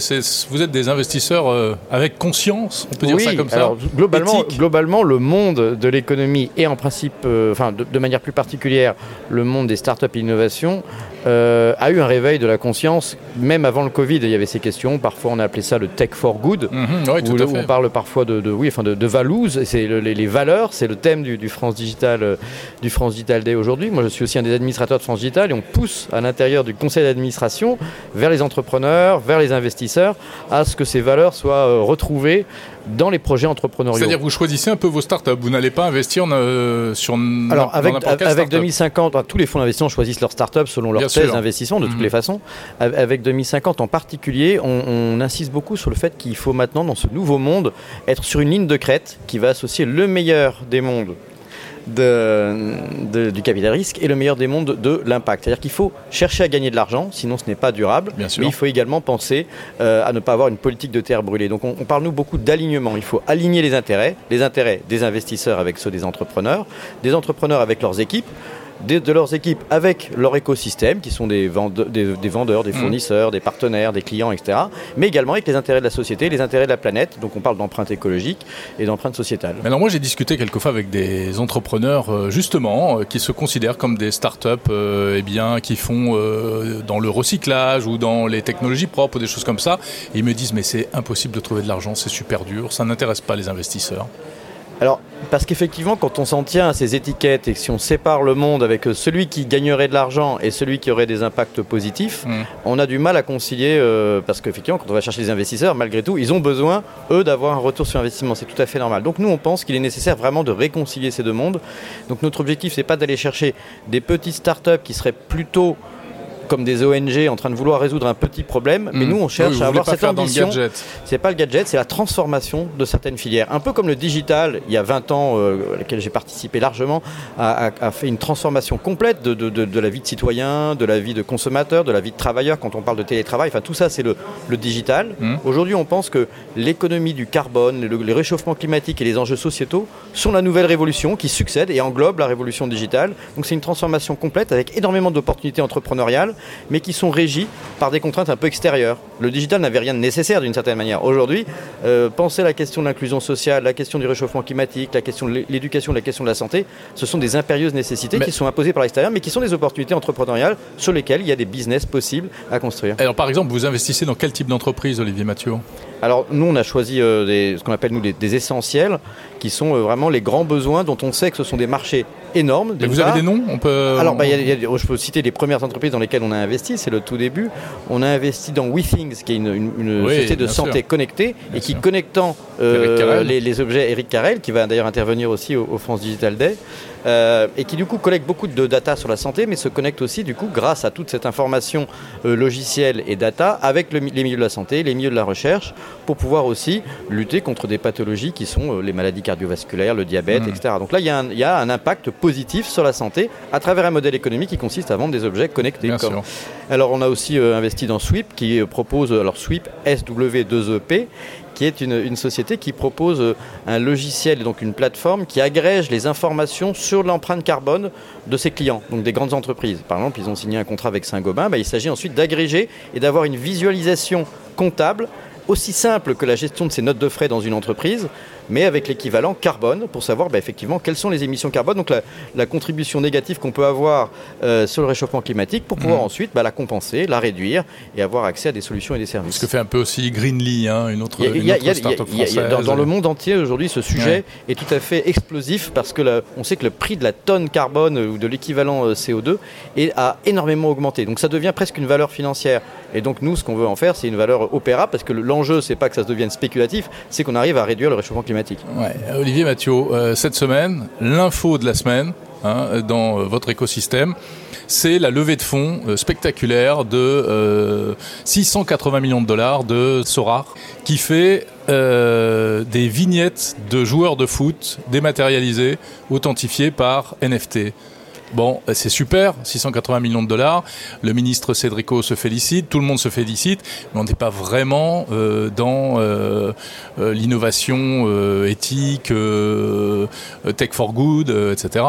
[SPEAKER 1] vous êtes des investisseurs euh, avec conscience, on peut dire ça comme ça
[SPEAKER 4] globalement, globalement, le monde de l'économie et en principe, euh, enfin de, manière plus particulière, le monde des startups et innovations euh, a eu un réveil de la conscience, même avant le Covid. Il y avait ces questions. Parfois, on a appelé ça le tech for good.
[SPEAKER 1] Mhm, oui,
[SPEAKER 4] où, on parle parfois de, de- oui, enfin de, de values. C'est le- les, les valeurs. C'est le thème du, du France Digital, euh, du France Digital Day aujourd'hui. Moi, je suis aussi un des administrateurs de France Digital et on pousse à l'intérieur du conseil d'administration vers les entrepreneurs, vers les investisseurs, à ce que ces valeurs soient euh, retrouvées dans les projets entrepreneuriaux.
[SPEAKER 1] C'est-à-dire que vous choisissez un peu vos startups. Vous n'allez pas investir euh, sur
[SPEAKER 4] Alors
[SPEAKER 1] dans
[SPEAKER 4] avec, avec
[SPEAKER 1] startup.
[SPEAKER 4] 2050, enfin, tous les fonds d'investissement choisissent leur start-up selon leur
[SPEAKER 1] Bien
[SPEAKER 4] thèse d'investissement de toutes
[SPEAKER 1] Mhm.
[SPEAKER 4] les façons. Avec avec 2050 en particulier, on, on insiste beaucoup sur le fait qu'il faut maintenant dans ce nouveau monde être sur une ligne de crête qui va associer le meilleur des mondes de- de- du capital risque et le meilleur des mondes de l'impact. C'est-à-dire qu'il faut chercher à gagner de l'argent, sinon ce n'est pas durable.
[SPEAKER 1] Bien sûr.
[SPEAKER 4] Mais il faut également penser euh, à ne pas avoir une politique de terre brûlée. Donc on, on parle nous beaucoup d'alignement. Il faut aligner les intérêts, les intérêts des investisseurs avec ceux des entrepreneurs, des entrepreneurs avec leurs équipes de leurs équipes avec leur écosystème, qui sont des, vende- des- des vendeurs, des
[SPEAKER 1] Mhm.
[SPEAKER 4] fournisseurs, des partenaires, des clients, etc. Mais également avec les intérêts de la société, les intérêts de la planète. Donc on parle d'empreinte écologique et d'empreinte sociétale.
[SPEAKER 1] Mais alors moi j'ai discuté quelquefois avec des entrepreneurs euh, justement euh, qui se considèrent comme des startups euh, eh bien qui font euh, dans le recyclage ou dans les technologies propres ou des choses comme ça et ils me disent mais c'est impossible de trouver de l'argent, c'est super dur, ça n'intéresse pas les investisseurs.
[SPEAKER 4] Alors, parce qu'effectivement, quand on s'en tient à ces étiquettes et que si on sépare le monde avec euh, celui qui gagnerait de l'argent et celui qui aurait des impacts positifs,
[SPEAKER 1] Mm.
[SPEAKER 4] on a du mal à concilier, euh, parce qu'effectivement, quand on va chercher les investisseurs, malgré tout, ils ont besoin, eux, d'avoir un retour sur investissement. C'est tout à fait normal. Donc nous, on pense qu'il est nécessaire vraiment de réconcilier ces deux mondes. Donc notre objectif, c'est pas d'aller chercher des petites startups qui seraient plutôt comme des ONG en train de vouloir résoudre un petit problème, mais
[SPEAKER 1] Mm.
[SPEAKER 4] nous on
[SPEAKER 1] Oui,
[SPEAKER 4] cherche
[SPEAKER 1] vous
[SPEAKER 4] à avoir cette
[SPEAKER 1] le
[SPEAKER 4] ambition
[SPEAKER 1] gadget.
[SPEAKER 4] c'est pas le gadget, c'est la transformation de certaines filières. Un peu comme le digital, il y a 20 ans, euh, à laquelle j'ai participé largement, a, a- a fait une transformation complète de, de- de- de la vie de citoyen, de la vie de consommateur, de la vie de travailleur, quand on parle de télétravail. Enfin, tout ça, c'est le, le digital.
[SPEAKER 1] Mhm.
[SPEAKER 4] Aujourd'hui, on pense que l'économie du carbone, le, les réchauffements climatiques et les enjeux sociétaux sont la nouvelle révolution qui succède et englobe la révolution digitale. Donc, c'est une transformation complète avec énormément d'opportunités entrepreneuriales, mais qui sont régies par des contraintes un peu extérieures. Le digital n'avait rien de nécessaire d'une certaine manière. Aujourd'hui, euh, penser la question de l'inclusion sociale, la question du réchauffement climatique, la question de l'é- l'éducation, la question de la santé, ce sont des impérieuses nécessités
[SPEAKER 1] Mais-
[SPEAKER 4] qui sont imposées par l'extérieur, mais qui sont des opportunités entrepreneuriales sur lesquelles il y a des business possibles à construire.
[SPEAKER 1] Alors par exemple, vous investissez dans quel type d'entreprise, Olivier Mathieu?
[SPEAKER 4] Alors nous, on a choisi euh, des- ce qu'on appelle nous des, des essentiels, qui sont euh, vraiment les grands besoins dont on sait que ce sont des marchés énormes.
[SPEAKER 1] Vous avez des noms? On peut.
[SPEAKER 4] Alors, bah, il y a- il y a- je peux citer les premières entreprises dans lesquelles on a investi, c'est le tout début. On a investi dans WeThings, qui est une, une- une
[SPEAKER 1] Oui,
[SPEAKER 4] société de santé
[SPEAKER 1] sûr.
[SPEAKER 4] connectée
[SPEAKER 1] Bien
[SPEAKER 4] et qui
[SPEAKER 1] sûr.
[SPEAKER 4] connectant euh, les, les objets, Eric Carrel, qui va d'ailleurs intervenir aussi au, au France Digital Day, euh, et qui du coup collecte beaucoup de data sur la santé, mais se connecte aussi du coup grâce à toute cette information euh, logicielle et data avec le les milieux de la santé, les milieux de la recherche, pour pouvoir aussi lutter contre des pathologies qui sont les maladies cardiovasculaires, le diabète,
[SPEAKER 1] Mhm.
[SPEAKER 4] etc. Donc là, il y, a un- il y a un impact positif sur la santé à travers un modèle économique qui consiste à vendre des objets connectés.
[SPEAKER 1] Bien
[SPEAKER 4] comme-
[SPEAKER 1] sûr.
[SPEAKER 4] alors on a aussi euh, investi dans Sweep qui euh, propose, alors Sweep SW2EP, E qui est une, une société qui propose euh, un logiciel et donc une plateforme qui agrège les informations sur l'empreinte carbone de ses clients, donc des grandes entreprises. Par exemple, ils ont signé un contrat avec Saint-Gobain, bah, il s'agit ensuite d'agréger et d'avoir une visualisation comptable aussi simple que la gestion de ses notes de frais dans une entreprise, mais avec l'équivalent carbone pour savoir bah, effectivement quelles sont les émissions carbone, donc la, la contribution négative qu'on peut avoir euh, sur le réchauffement climatique pour pouvoir
[SPEAKER 1] Mhm.
[SPEAKER 4] ensuite bah, la compenser, la réduire et avoir accès à des solutions et des services.
[SPEAKER 1] Ce que fait un peu aussi Greenly, hein, une autre, start-up
[SPEAKER 4] dans,
[SPEAKER 1] française.
[SPEAKER 4] dans le monde entier aujourd'hui, ce sujet est tout à fait explosif parce que la- on sait que le prix de la tonne carbone ou de l'équivalent euh, CO2 est, a énormément augmenté. Donc ça devient presque une valeur financière. Et donc nous, ce qu'on veut en faire, c'est une valeur opéra parce que le- l'enjeu, c'est pas que ça se devienne spéculatif, c'est qu'on arrive à réduire le réchauffement climatique.
[SPEAKER 1] Olivier Mathieu, euh, cette semaine, l'info de la semaine hein, dans euh, votre écosystème, c'est la levée de fonds euh, spectaculaire de euh, 680 millions de dollars de Sorar, qui fait des vignettes de joueurs de foot dématérialisées, authentifiées par NFT. Bon, euh, c'est super, 680 millions de dollars. Le ministre Cédrico se félicite, tout le monde se félicite, mais on n'est pas vraiment euh, dans euh, l'innovation éthique, tech for good, etc.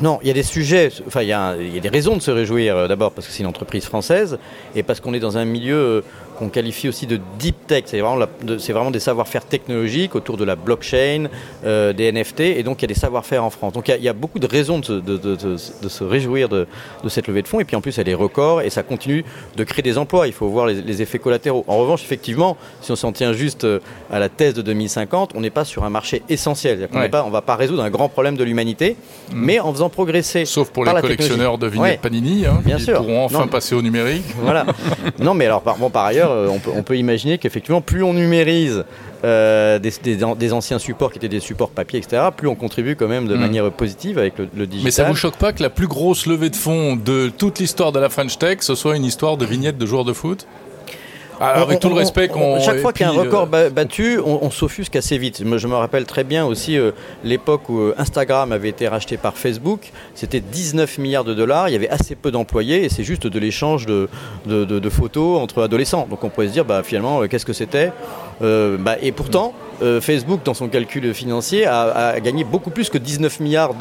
[SPEAKER 4] Non, il y a des sujets, enfin il y a, des raisons de se réjouir d'abord parce que c'est une entreprise française et parce qu'on est dans un milieu qu'on qualifie aussi de deep tech. C'est vraiment, vraiment, des savoir-faire technologiques autour de la blockchain, euh, des NFT, et donc il y a des savoir-faire en France. Donc il y, a beaucoup de raisons de, de, se réjouir de, cette levée de fonds, et puis en plus elle est record, et ça continue de créer des emplois. Il faut voir les, effets collatéraux. En revanche, effectivement, si on s'en tient juste euh, à la thèse de 2050, on n'est pas sur un marché essentiel. On ne va pas résoudre un grand problème de l'humanité, mm. mais en faisant progresser.
[SPEAKER 1] Sauf pour les collectionneurs de vignettes Panini, hein, Bien qui pourront enfin passer au numérique.
[SPEAKER 4] Voilà. non, mais alors, par, bon, par ailleurs, euh, on peut, on peut imaginer qu'effectivement, plus on numérise euh, des, anciens supports qui étaient des supports papier, etc., plus on contribue quand même de hmm. manière positive avec le, digital.
[SPEAKER 1] Mais ça vous choque pas que la plus grosse levée de fonds de toute l'histoire de la French Tech, ce soit une histoire de vignettes de joueurs de foot? Avec tout le respect qu'on.
[SPEAKER 4] Chaque fois qu'il y a un record euh, battu, on, s'offusque assez vite. Je me rappelle très bien aussi euh, l'époque où euh, Instagram avait été racheté par Facebook. C'était 19 milliards de dollars. Il y avait assez peu d'employés et c'est juste de l'échange de, de, photos entre adolescents. Donc on pourrait se dire, bah, finalement, qu'est-ce que c'était? Bah, Et pourtant. Facebook, dans son calcul financier, a, gagné beaucoup plus que 19 milliards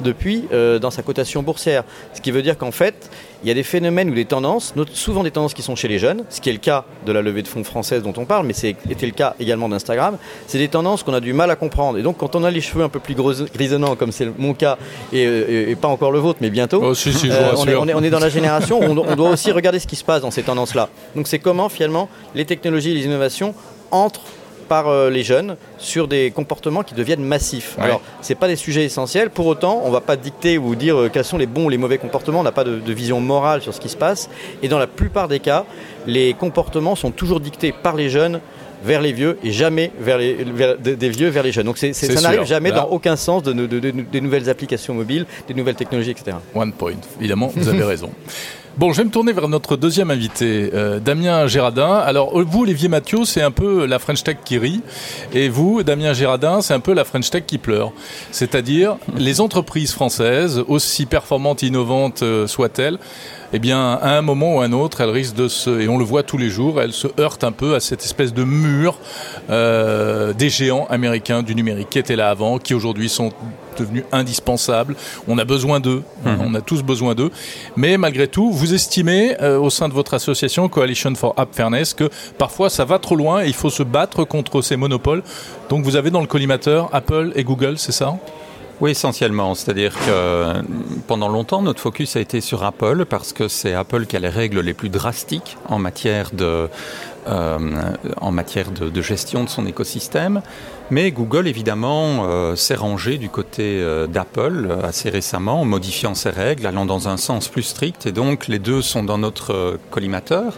[SPEAKER 4] depuis dans sa cotation boursière. Ce qui veut dire qu'en fait, il y a des phénomènes ou des tendances, souvent des tendances qui sont chez les jeunes, ce qui est le cas de la levée de fonds française dont on parle, mais c'était le cas également d'Instagram. C'est des tendances qu'on a du mal à comprendre. Et donc, quand on a les cheveux un peu plus grisonnants, comme c'est mon cas, et, pas encore le vôtre, mais bientôt,
[SPEAKER 1] oh, euh,
[SPEAKER 4] on, est, dans la génération où on, on doit aussi regarder ce qui se passe dans ces tendances-là. Donc, c'est comment finalement les technologies et les innovations entrent par euh, les jeunes sur des comportements qui deviennent massifs. Alors, ce pas des sujets essentiels. Pour autant, on ne va pas dicter ou dire euh, quels sont les bons ou les mauvais comportements. On n'a pas de, vision morale sur ce qui se passe. Et dans la plupart des cas, les comportements sont toujours dictés par les jeunes vers les vieux et jamais vers les, des vieux vers les jeunes. Donc ça n'arrive jamais dans aucun sens de, des nouvelles applications mobiles, des nouvelles technologies, etc.
[SPEAKER 1] One point. Évidemment, vous avez raison. Bon, je vais me tourner vers notre deuxième invité, euh, Damien Gérardin. Alors, vous, Olivier Mathieu, c'est un peu la French Tech qui rit. Et vous, Damien Gérardin, c'est un peu la French Tech qui pleure. C'est-à-dire, les entreprises françaises, aussi performantes, innovantes euh, soient-elles, eh bien, à un moment ou à un autre, elles risquent de se, et on le voit tous les jours, elles se heurtent un peu à cette espèce de mur euh, des géants américains du numérique qui étaient là avant, qui aujourd'hui sont devenus indispensables. On a besoin d'eux, mhm. on a tous besoin d'eux. Mais malgré tout, vous estimez euh, au sein de votre association Coalition for App Fairness que parfois ça va trop loin et il faut se battre contre ces monopoles. Donc vous avez dans le collimateur Apple et Google, c'est ça?
[SPEAKER 5] Oui, essentiellement. C'est-à-dire que pendant longtemps, notre focus a été sur Apple parce que c'est Apple qui a les règles les plus drastiques en matière de, euh, gestion de son écosystème. Mais Google, évidemment, euh, s'est rangé du côté euh, d'Apple assez récemment en modifiant ses règles, allant dans un sens plus strict. Et donc, les deux sont dans notre collimateur.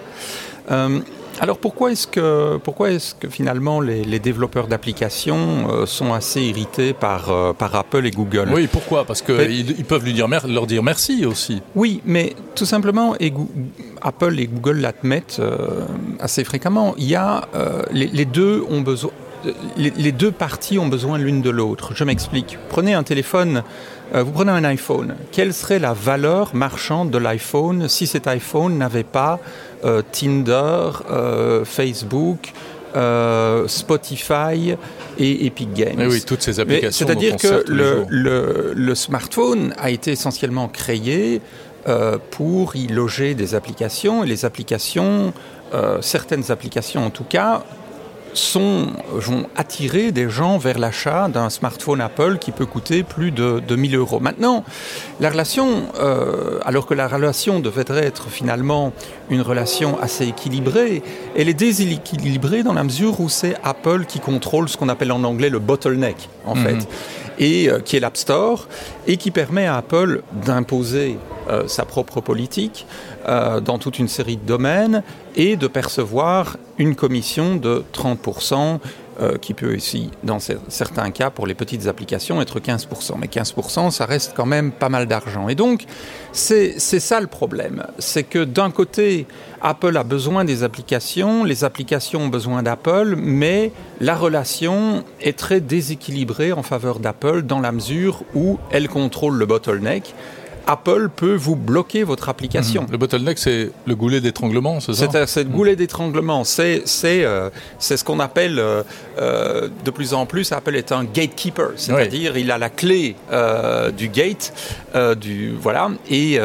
[SPEAKER 5] Alors pourquoi est-ce que, pourquoi est-ce que finalement les, développeurs d'applications euh, sont assez irrités par, euh, par Apple et Google?
[SPEAKER 1] Oui, pourquoi? Parce qu'ils ils peuvent lui dire leur dire merci aussi.
[SPEAKER 5] Oui, mais tout simplement, et Apple et Google l'admettent euh, assez fréquemment, il y a, les, deux ont besoin... Les, deux parties ont besoin l'une de l'autre. Je m'explique. Prenez un téléphone, vous prenez un iPhone. Quelle serait la valeur marchande de l'iPhone si cet iPhone n'avait pas euh, Tinder, euh, Facebook, euh, Spotify et Epic Games?
[SPEAKER 1] Oui, toutes ces applications.
[SPEAKER 5] C'est-à-dire que le, le, le, smartphone a été essentiellement créé pour y loger des applications et les applications, certaines applications en tout cas, sont, vont attirer des gens vers l'achat d'un smartphone Apple qui peut coûter plus de, de 1000 euros. Maintenant, la relation, euh, alors que la relation devrait être finalement une relation assez équilibrée, elle est déséquilibrée dans la mesure où c'est Apple qui contrôle ce qu'on appelle en anglais le bottleneck, en mhm. fait, et euh, qui est l'App Store, et qui permet à Apple d'imposer euh, sa propre politique euh, dans toute une série de domaines et de percevoir une commission de 30%, euh, qui peut aussi, dans certains cas, pour les petites applications, être 15%. Mais 15%, ça reste quand même pas mal d'argent. Et donc, c'est ça le problème. C'est que d'un côté, Apple a besoin des applications, les applications ont besoin d'Apple, mais la relation est très déséquilibrée en faveur d'Apple dans la mesure où elle contrôle le bottleneck Apple peut vous bloquer votre application.
[SPEAKER 1] Le bottleneck, c'est le goulet d'étranglement, c'est ça?
[SPEAKER 5] C'est le goulet d'étranglement. C'est euh, ce qu'on appelle euh, euh, de plus en plus, Apple est un gatekeeper, c'est-à-dire il a la clé du gate, du voilà, et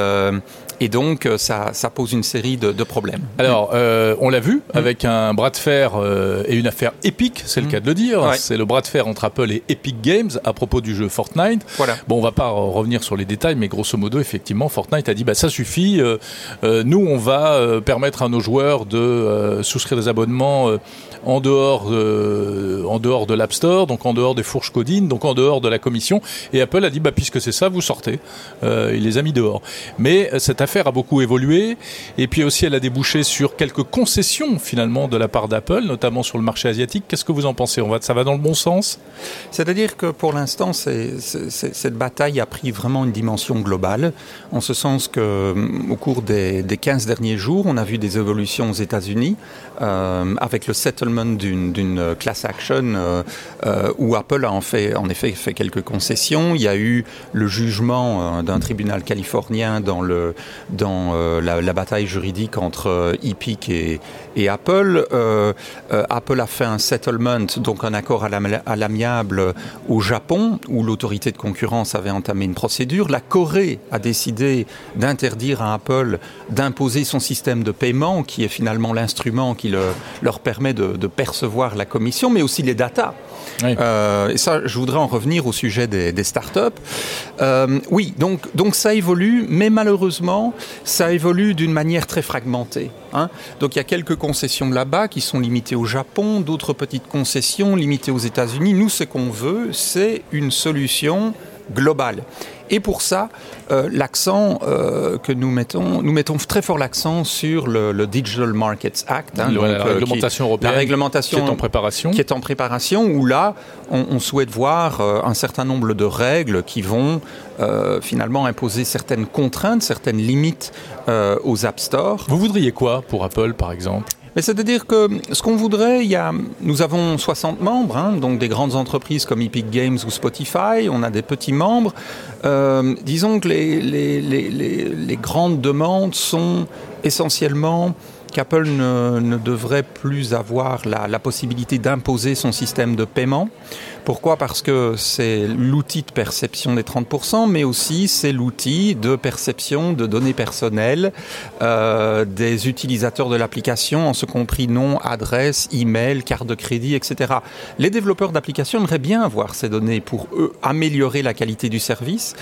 [SPEAKER 5] Et donc, euh, ça, ça pose une série de, de problèmes.
[SPEAKER 1] Alors, euh, on l'a vu avec un bras de fer euh, et une affaire épique, c'est le cas de le dire.
[SPEAKER 5] Ouais.
[SPEAKER 1] C'est le bras de fer entre Apple et Epic Games à propos du jeu Fortnite.
[SPEAKER 5] Voilà.
[SPEAKER 1] Bon, on va pas revenir sur les détails, mais grosso modo, effectivement, Fortnite a dit bah ça suffit. euh, euh, nous, on va euh, permettre à nos joueurs de euh, souscrire des abonnements euh, en dehors, de, en dehors de l'App Store, donc en dehors des fourches codines, donc en dehors de la commission. Et Apple a dit bah puisque c'est ça, vous sortez. Euh, il les a mis dehors. Mais euh, cette affaire a beaucoup évolué, et puis aussi elle a débouché sur quelques concessions finalement de la part d'Apple, notamment sur le marché asiatique. Qu'est-ce que vous en pensez? On va, ça va dans le bon sens?
[SPEAKER 5] C'est-à-dire que pour l'instant, cette bataille a pris vraiment une dimension globale, en ce sens que hum, au cours des, des 15 derniers jours, on a vu des évolutions aux États-Unis euh, avec le settlement d'une class action euh, euh, où Apple a en, fait, en effet fait quelques concessions. Il y a eu le jugement d'un tribunal californien dans, la, bataille juridique entre Epic et, Apple. Apple a fait un settlement, donc un accord à l'amiable au Japon, où l'autorité de concurrence avait entamé une procédure. La Corée a décidé d'interdire à Apple d'imposer son système de paiement, qui est finalement l'instrument qui le- leur permet de, de percevoir la commission, mais aussi les datas.
[SPEAKER 1] Oui.
[SPEAKER 5] Euh, et ça, je voudrais en revenir au sujet des, des startups. Euh, oui, donc, donc ça évolue, mais malheureusement, ça évolue d'une manière très fragmentée. hein. Donc il y a quelques concessions là-bas qui sont limitées au Japon, d'autres petites concessions limitées aux États-Unis. Nous, ce qu'on veut, c'est une solution globale. Et pour ça, euh, l'accent euh, que nous mettons, nous mettons très fort l'accent sur le, le Digital Markets Act, hein, donc,
[SPEAKER 1] la
[SPEAKER 5] euh, qui-
[SPEAKER 1] réglementation européenne
[SPEAKER 5] la réglementation
[SPEAKER 1] qui est en préparation.
[SPEAKER 5] qui est en préparation, où là, on, on souhaite voir un certain nombre de règles qui vont finalement imposer certaines contraintes, certaines limites aux App Store.
[SPEAKER 1] Vous voudriez quoi pour Apple, par exemple?
[SPEAKER 5] Mais c'est-à-dire que ce qu'on voudrait, il y a, nous avons 60 membres, hein, donc des grandes entreprises comme Epic Games ou Spotify, on a des petits membres. Euh, disons que les, grandes demandes sont essentiellement qu'Apple ne, devrait plus avoir la possibilité d'imposer son système de paiement. Pourquoi Parce que c'est l'outil de perception des 30%, mais aussi c'est l'outil de perception de données personnelles euh, des utilisateurs de l'application, en ce compris nom, adresse, email, carte de crédit, etc. Les développeurs d'applications aimeraient bien avoir ces données pour eux améliorer la qualité du service.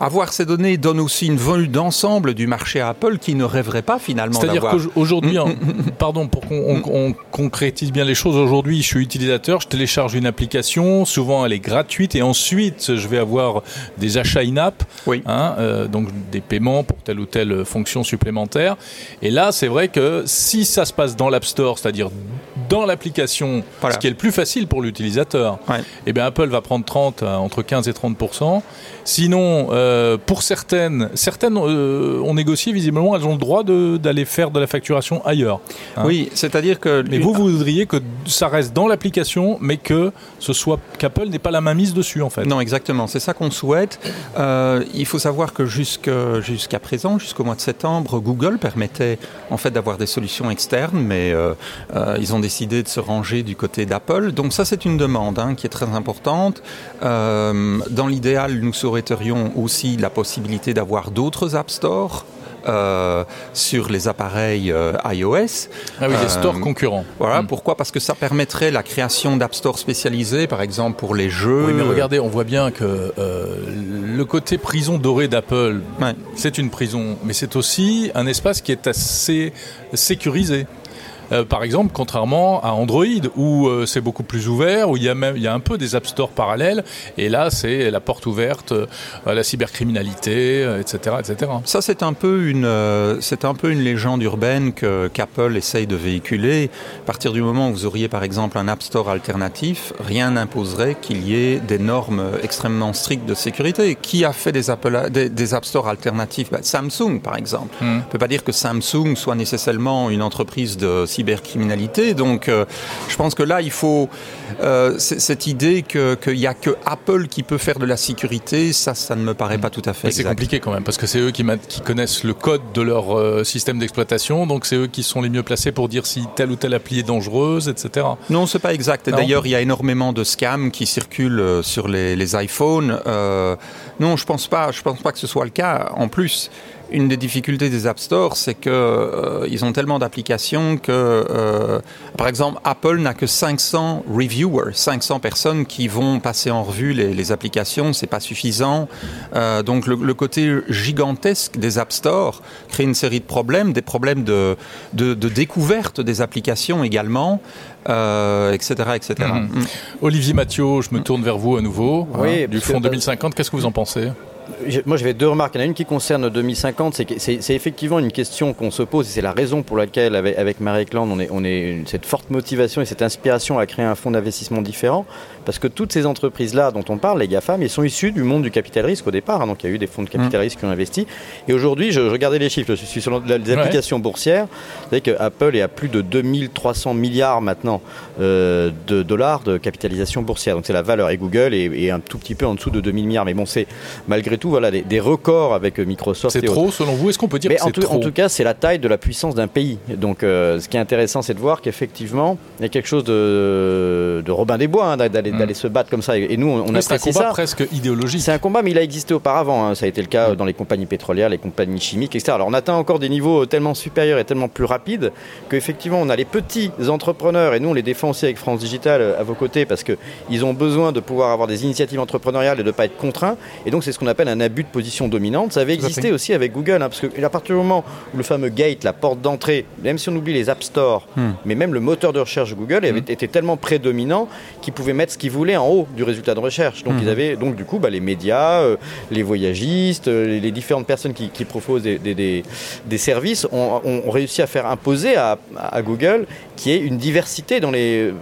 [SPEAKER 5] Avoir ces données donne aussi une vue d'ensemble du marché à Apple qui ne rêverait pas finalement
[SPEAKER 1] C'est-à-dire qu'aujourd'hui, en- pardon, pour qu'on on- on concrétise bien les choses, aujourd'hui, je suis utilisateur, je télécharge une application, souvent elle est gratuite, et ensuite, je vais avoir des achats in-app,
[SPEAKER 5] Oui.
[SPEAKER 1] hein, euh, donc des paiements pour telle ou telle fonction supplémentaire. Et là, c'est vrai que si ça se passe dans l'App Store, c'est-à-dire dans l'application,
[SPEAKER 5] Voilà.
[SPEAKER 1] ce qui est le plus facile pour l'utilisateur,
[SPEAKER 5] Ouais.
[SPEAKER 1] eh bien Apple va prendre 30 à entre 15 et 30% Sinon, euh, pour certaines, certaines euh, ont négocié visiblement, elles ont le droit d'aller faire de la facturation ailleurs. Hein.
[SPEAKER 5] Oui, c'est-à-dire que
[SPEAKER 1] Mais vous, vous voudriez que ça reste dans l'application, mais que ce soit qu'Apple n'ait pas la main mise dessus, en fait.
[SPEAKER 5] Non, exactement. C'est ça qu'on souhaite. Euh, il faut savoir que jusqu'à présent, jusqu'au mois de septembre, Google permettait en fait d'avoir des solutions externes, mais euh, euh, ils ont décidé de se ranger du côté d'Apple. Donc ça, c'est une demande hein, qui est très importante. Dans l'idéal, nous souhaiterions aussi la possibilité d'avoir d'autres App Store. Euh, sur les appareils euh, iOS.
[SPEAKER 1] Ah oui,
[SPEAKER 5] Euh,
[SPEAKER 1] les stores concurrents.
[SPEAKER 5] Voilà,
[SPEAKER 1] Mm.
[SPEAKER 5] pourquoi? Parce que ça permettrait la création d'App Store spécialisés, par exemple pour les jeux.
[SPEAKER 1] Oui, mais regardez, on voit bien que euh, le côté prison dorée d'Apple,
[SPEAKER 5] Ouais.
[SPEAKER 1] c'est une prison, mais c'est aussi un espace qui est assez sécurisé. Euh, par exemple, contrairement à Android, où euh, c'est beaucoup plus ouvert, où il y a même il y a un peu des App Store parallèles, et là c'est la porte ouverte euh, à la cybercriminalité, etc., etc.
[SPEAKER 5] Ça, c'est un peu une, c'est un peu une légende urbaine que qu'Apple essaye de véhiculer. À partir du moment où vous auriez, par exemple, un App Store alternatif, rien n'imposerait qu'il y ait des normes extrêmement strictes de sécurité. Qui a fait des, Apple, des, des App Store alternatifs? Ben, Samsung, par exemple.
[SPEAKER 1] Mm.
[SPEAKER 5] On ne peut pas dire que Samsung soit nécessairement une entreprise de cybercriminalité. Donc, euh, je pense que là, il faut euh, cette idée que- qu'il n'y a que Apple qui peut faire de la sécurité. Ça, ça ne me paraît pas tout à fait
[SPEAKER 1] c'est compliqué quand même, parce que c'est eux qui, connaissent le code de leur euh, système d'exploitation, donc c'est eux qui sont les mieux placés pour dire si telle ou telle appli est dangereuse, etc.
[SPEAKER 5] Non, c'est pas exact. D'ailleurs, il y a énormément de scams qui circulent sur les, les iPhones. Non, je pense pas. Je pense pas que ce soit le cas. En plus, une des difficultés des App Store, c'est que euh, ils ont tellement d'applications que, euh, par exemple, Apple n'a que 500 reviewers, 500 personnes qui vont passer en revue les, les applications. C'est pas suffisant. Euh, donc le, le, côté gigantesque des App Store crée une série de problèmes, des problèmes de, de, de découverte des applications également. Euh, etc. etc.
[SPEAKER 1] Mmh. Mmh. Olivier Mathieu, je me tourne vers vous à nouveau.
[SPEAKER 4] Oui,
[SPEAKER 1] hein, du Fonds 2050, qu'est-ce que vous en pensez?
[SPEAKER 4] Moi, j'avais deux remarques. Il y en a une qui concerne 2050. C'est effectivement une question qu'on se pose et c'est la raison pour laquelle, avec, avec Marie Cland, on est, on est cette forte motivation et cette inspiration à créer un fonds d'investissement différent. Parce que toutes ces entreprises-là dont on parle, les GAFAM, ils sont issus du monde du capital risque au départ. Hein. donc il y a eu des fonds de capital risque qui ont investi. Et aujourd'hui, je, je, regardais les chiffres, je suis sur les applications ouais. boursières. Vous savez que Apple est à plus de 2300 milliards maintenant euh, de dollars de capitalisation boursière. Donc c'est la valeur. Et Google est, est, un tout petit peu en dessous de 2000 milliards. Mais bon, c'est malgré tout voilà, des, des records avec Microsoft.
[SPEAKER 1] C'est trop selon vous Est-ce qu'on peut dire
[SPEAKER 4] Mais
[SPEAKER 1] que
[SPEAKER 4] en, tout,
[SPEAKER 1] trop
[SPEAKER 4] en tout cas, c'est la taille de la puissance d'un pays. Donc euh, ce qui est intéressant, c'est de voir qu'effectivement, il y a quelque chose de, de Robin des Bois, hein, d'aller
[SPEAKER 1] Mm.
[SPEAKER 4] d'aller se battre comme ça. Et nous, on, on
[SPEAKER 1] Mais c'est un combat
[SPEAKER 4] ça.
[SPEAKER 1] presque idéologique.
[SPEAKER 4] C'est un combat, mais il a existé auparavant. hein. Ça a été le cas
[SPEAKER 1] Mm.
[SPEAKER 4] dans les compagnies pétrolières, les compagnies chimiques, etc. Alors on atteint encore des niveaux tellement supérieurs et tellement plus rapides qu'effectivement on a les petits entrepreneurs et nous on les défend aussi avec France Digital euh, à vos côtés parce qu'ils ont besoin de pouvoir avoir des initiatives entrepreneuriales et de ne pas être contraints. Et donc c'est ce qu'on appelle un abus de position dominante. Ça avait existé aussi avec Google, hein, parce que à partir du moment où le fameux gate, la porte d'entrée, même si on oublie les App Store,
[SPEAKER 5] Hmm.
[SPEAKER 4] mais même le moteur de recherche Google avait, était tellement prédominant qu'ils pouvaient mettre ce qu'ils voulaient en haut du résultat de recherche. Donc ils avaient donc du coup bah, les médias, euh, les voyagistes, euh, les, les différentes personnes qui, qui proposent des, des, des, des services ont, ont réussi à faire imposer à, à Google qu'il y ait une diversité dans les, euh,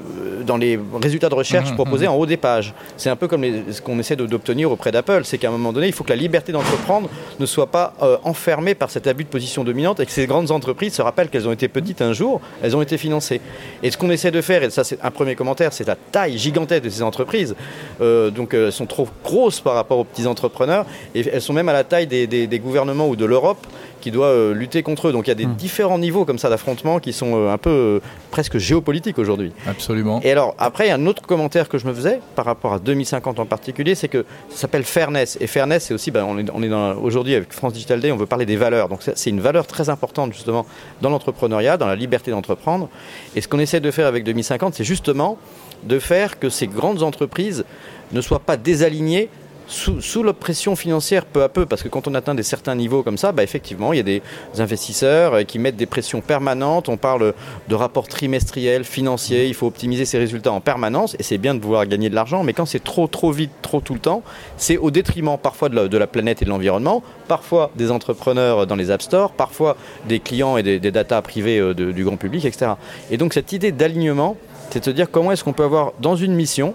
[SPEAKER 4] dans les résultats de recherche
[SPEAKER 1] Mhm,
[SPEAKER 4] proposés en haut des pages. C'est un peu comme les- ce qu'on essaie d'obtenir auprès d'Apple, c'est qu'à un moment donné, il faut que la liberté d'entreprendre ne soit pas euh, enfermée par cet abus de position dominante et que ces grandes entreprises se rappellent qu'elles ont été petites un jour, elles ont été financées. Et ce qu'on essaie de faire, et ça c'est un premier commentaire, c'est la taille gigantesque de ces entreprises. Euh, donc elles sont trop grosses par rapport aux petits entrepreneurs et elles sont même à la taille des, des- des gouvernements ou de l'Europe qui doit euh, lutter contre eux. Donc il y a des
[SPEAKER 1] Hmm.
[SPEAKER 4] différents niveaux comme ça d'affrontement qui sont euh, un peu euh, presque géopolitiques aujourd'hui.
[SPEAKER 1] Absolument.
[SPEAKER 4] Et alors, après, il y a un autre commentaire que je me faisais par rapport à 2050 en particulier, c'est que ça s'appelle fairness. Et fairness, c'est aussi, ben, on est, on est dans- aujourd'hui avec France Digital Day, on veut parler des valeurs. Donc, c'est c'est une valeur très importante, justement, dans l'entrepreneuriat, dans la liberté d'entreprendre. Et ce qu'on essaie de faire avec 2050, c'est justement de faire que ces grandes entreprises ne soient pas désalignées sous, sous l'oppression financière peu à peu, parce que quand on atteint des certains niveaux comme ça, bah effectivement, il y a des investisseurs euh, qui mettent des pressions permanentes. On parle de rapports trimestriels, financiers. Il faut optimiser ses résultats en permanence, et c'est bien de vouloir gagner de l'argent, mais quand c'est trop, trop vite, trop tout le temps, c'est au détriment parfois de la, la planète et de l'environnement, parfois des entrepreneurs dans les App Store, parfois des clients et des, data privés euh, du grand public, etc. Et donc cette idée d'alignement, c'est de se dire comment est-ce qu'on peut avoir dans une mission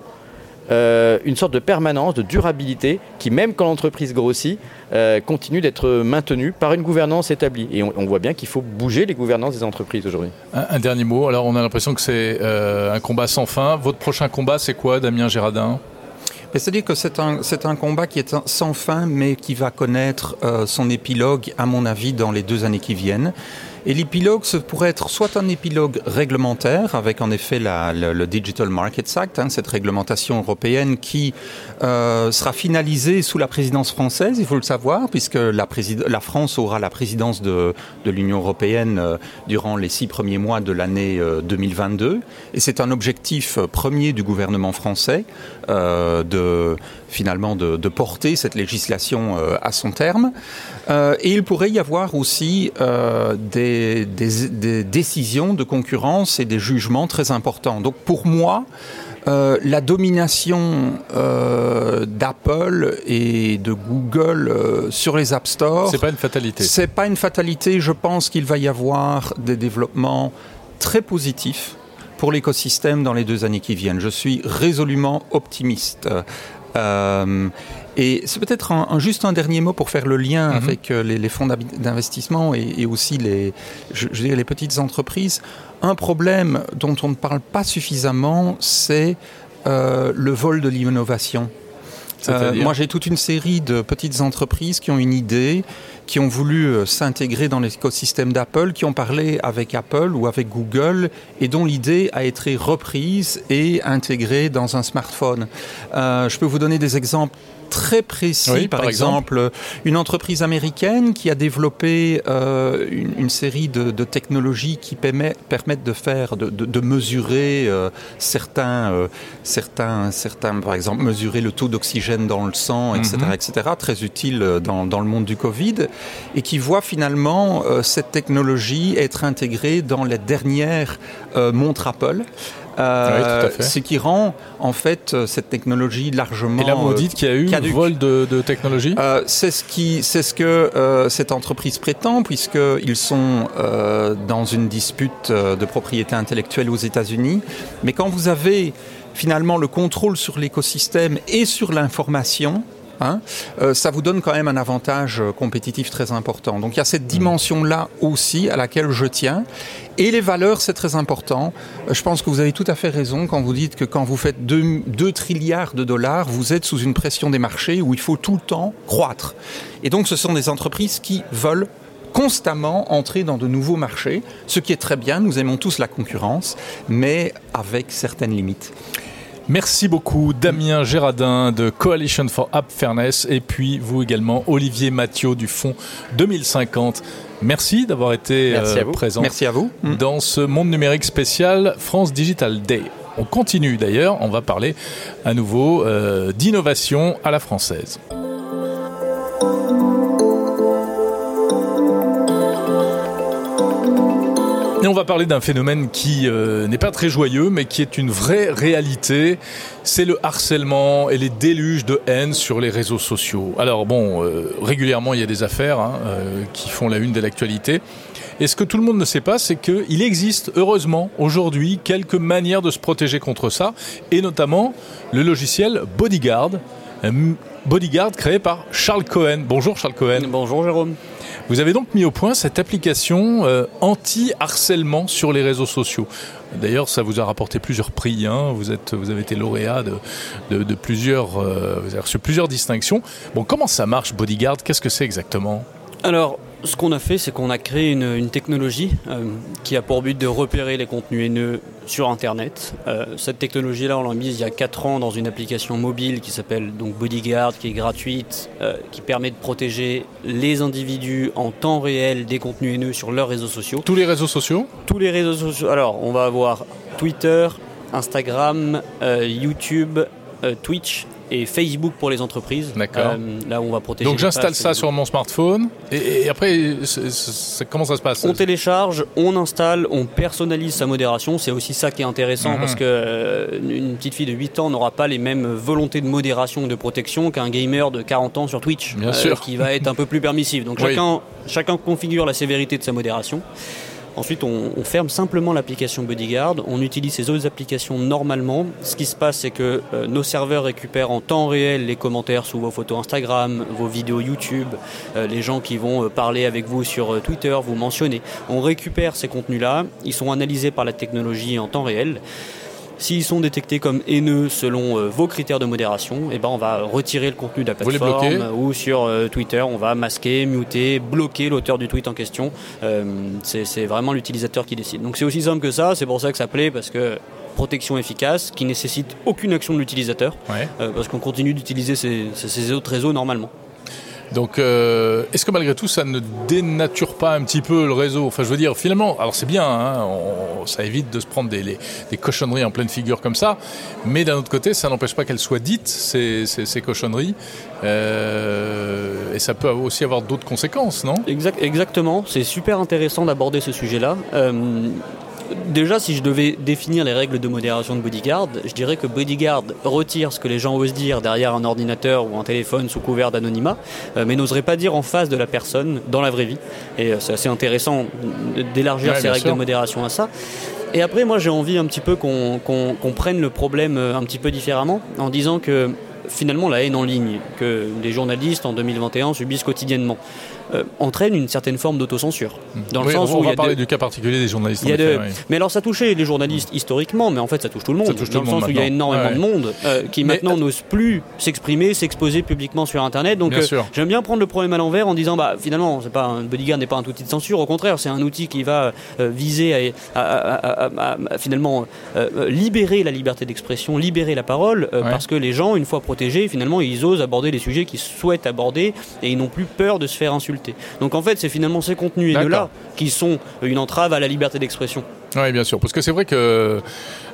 [SPEAKER 4] euh, une sorte de permanence, de durabilité, qui même quand l'entreprise grossit, euh, continue d'être maintenue par une gouvernance établie. Et on, on voit bien qu'il faut bouger les gouvernances des entreprises aujourd'hui.
[SPEAKER 1] Un, un dernier mot. Alors, on a l'impression que c'est euh, un combat sans fin. Votre prochain combat, c'est quoi, Damien Gérardin
[SPEAKER 5] Mais C'est-à-dire que c'est un, combat qui est un- sans fin, mais qui va connaître euh, son épilogue, à mon avis, dans les deux années qui viennent. Et l'épilogue, ce pourrait être soit un épilogue réglementaire, avec en effet le, Digital Markets Act, hein, cette réglementation européenne qui euh, sera finalisée sous la présidence française, il faut le savoir, puisque la, France aura la présidence de, l'Union européenne euh, durant les six premiers mois de l'année euh, 2022. Et c'est un objectif euh, premier du gouvernement français euh, de finalement de, de porter cette législation euh, à son terme. Euh, et il pourrait y avoir aussi euh, des, des, des décisions de concurrence et des jugements très importants. Donc pour moi, la domination d'Apple et de Google sur les App Store,
[SPEAKER 1] C'est pas une fatalité.
[SPEAKER 5] c'est pas une fatalité. Je pense qu'il va y avoir des développements très positifs pour l'écosystème dans les deux années qui viennent. Je suis résolument optimiste. Euh, et c'est peut-être un, un- juste un dernier mot pour faire le lien
[SPEAKER 1] Mhm.
[SPEAKER 5] avec euh, les, les fonds d'investissement et, et aussi les, je, je dirais les petites entreprises. Un problème dont on ne parle pas suffisamment, c'est euh, le vol de l'innovation. Euh, moi, j'ai toute une série de petites entreprises qui ont une idée, qui ont voulu euh, s'intégrer dans l'écosystème d'Apple, qui ont parlé avec Apple ou avec Google, et dont l'idée a été reprise et intégrée dans un smartphone. Euh, je peux vous donner des exemples très précis. par, exemple, une entreprise américaine qui a développé euh, une, série de, technologies qui permettent de faire, de, mesurer certains, certains, certains, par exemple, mesurer le taux d'oxygène dans le sang, etc., mhm. etc., très utile dans, dans, le monde du Covid, et qui voit finalement cette technologie être intégrée dans les dernières montres Apple. Euh, ce qui rend en fait euh, cette technologie largement.
[SPEAKER 1] Et là, vous dites qu'il y a eu un vol de, technologie?
[SPEAKER 5] Euh, C'est ce, qui, c'est ce que cette entreprise prétend, puisqu'ils sont dans une dispute de propriété intellectuelle aux États-Unis. Mais quand vous avez finalement le contrôle sur l'écosystème et sur l'information, Hein, euh, ça vous donne quand même un avantage euh, compétitif très important. Donc il y a cette mm. dimension-là aussi à laquelle je tiens. Et les valeurs, c'est très important. Euh, je pense que vous avez tout à fait raison quand vous dites que quand vous faites 2, 2 trilliards de dollars, vous êtes sous une pression des marchés où il faut tout le temps croître. Et donc ce sont des entreprises qui veulent constamment entrer dans de nouveaux marchés, ce qui est très bien, nous aimons tous la concurrence, mais avec certaines limites.
[SPEAKER 1] Merci beaucoup Damien Gérardin de Coalition for App Fairness et puis vous également Olivier Mathieu du Fonds 2050. Merci d'avoir été
[SPEAKER 5] euh,
[SPEAKER 1] présent
[SPEAKER 5] Merci à vous.
[SPEAKER 1] dans ce monde numérique spécial France Digital Day. On continue d'ailleurs, on va parler à nouveau euh, d'innovation à la française. Et on va parler d'un phénomène qui euh, n'est pas très joyeux, mais qui est une vraie réalité. C'est le harcèlement et les déluges de haine sur les réseaux sociaux. Alors bon, euh, régulièrement il y a des affaires hein, euh, qui font la une de l'actualité. Et ce que tout le monde ne sait pas, c'est qu'il existe heureusement aujourd'hui quelques manières de se protéger contre ça, et notamment le logiciel Bodyguard. Bodyguard créé par Charles Cohen. Bonjour Charles Cohen.
[SPEAKER 6] Bonjour Jérôme.
[SPEAKER 1] Vous avez donc mis au point cette application euh, anti-harcèlement sur les réseaux sociaux. D'ailleurs, ça vous a rapporté plusieurs prix. Hein. Vous, êtes, vous avez été lauréat de, de, plusieurs, euh, vous avez reçu plusieurs distinctions. Bon, comment ça marche, Bodyguard? Qu'est-ce que c'est exactement?
[SPEAKER 6] Alors, ce qu'on a fait, c'est qu'on a créé une, technologie euh, qui a pour but de repérer les contenus haineux sur Internet. Euh, cette technologie-là, on l'a mise il y a 4 ans dans une application mobile qui s'appelle donc Bodyguard, qui est gratuite, euh, qui permet de protéger les individus en temps réel des contenus haineux sur leurs réseaux sociaux.
[SPEAKER 1] Tous les réseaux sociaux
[SPEAKER 6] Tous les réseaux sociaux. Alors, on va avoir Twitter, Instagram, YouTube, Twitch et Facebook pour les entreprises.
[SPEAKER 1] D'accord.
[SPEAKER 6] Euh, là où on va protéger.
[SPEAKER 1] Donc j'installe ça sur mon smartphone et, après comment ça se passe
[SPEAKER 6] On télécharge, on installe, on personnalise sa modération. C'est aussi ça qui est intéressant mhm. parce que euh, une petite fille de 8 ans n'aura pas les mêmes volontés de modération et de protection qu'un gamer de 40 ans sur Twitch,
[SPEAKER 1] Bien sûr.
[SPEAKER 6] Euh, qui va être un peu plus permissif. Donc chacun, chacun configure la sévérité de sa modération. Ensuite, on, ferme simplement l'application Bodyguard, on utilise ces autres applications normalement. Ce qui se passe, c'est que euh, nos serveurs récupèrent en temps réel les commentaires sous vos photos Instagram, vos vidéos YouTube, euh, les gens qui vont euh, parler avec vous sur Twitter, vous mentionner. On récupère ces contenus-là, ils sont analysés par la technologie en temps réel. S'ils sont détectés comme haineux selon euh, vos critères de modération, eh ben on va retirer le contenu de la plateforme ou sur euh, Twitter, on va masquer, muter, bloquer l'auteur du tweet en question. Euh, c'est vraiment l'utilisateur qui décide. Donc c'est aussi simple que ça, c'est pour ça que ça plaît parce que protection efficace qui nécessite aucune action de l'utilisateur parce qu'on continue d'utiliser ces autres réseaux normalement.
[SPEAKER 1] Donc, euh, est-ce que malgré tout, ça ne dénature pas un petit peu le réseau? Enfin, je veux dire, finalement, alors c'est bien, hein, ça évite de se prendre des, cochonneries en pleine figure comme ça, mais d'un autre côté, ça n'empêche pas qu'elles soient dites, ces, cochonneries, euh, et ça peut aussi avoir d'autres conséquences, non?
[SPEAKER 6] Exactement, c'est super intéressant d'aborder ce sujet-là. Euh, déjà, si je devais définir les règles de modération de Bodyguard, je dirais que Bodyguard retire ce que les gens osent dire derrière un ordinateur ou un téléphone sous couvert d'anonymat, euh, mais n'oserait pas dire en face de la personne dans la vraie vie. Et euh, c'est assez intéressant d'élargir ces règles de modération à ça. Et après, moi, j'ai envie un petit peu qu'on prenne le problème euh, un petit peu différemment, en disant que finalement la haine en ligne que les journalistes en 2021 subissent quotidiennement. Euh, entraîne une certaine forme d'autocensure.
[SPEAKER 1] Dans le sens on, où va parler du cas particulier des journalistes.
[SPEAKER 6] Mais alors ça touchait les journalistes historiquement, mais en fait ça touche tout le monde.
[SPEAKER 1] dans
[SPEAKER 6] le, sens
[SPEAKER 1] où
[SPEAKER 6] il y a énormément de monde euh, qui maintenant n'ose plus s'exprimer, s'exposer publiquement sur Internet. Donc euh, j'aime bien prendre le problème à l'envers en disant bah finalement c'est pas un bodyguard n'est pas un outil de censure, au contraire c'est un outil qui va viser à, finalement libérer la liberté d'expression, libérer la parole, parce que les gens une fois protégés finalement ils osent aborder les sujets qu'ils souhaitent aborder et ils n'ont plus peur de se faire insulter. Donc en fait, c'est finalement ces contenus haineux-là qui sont une entrave à la liberté d'expression.
[SPEAKER 1] Oui, bien sûr, parce que c'est vrai que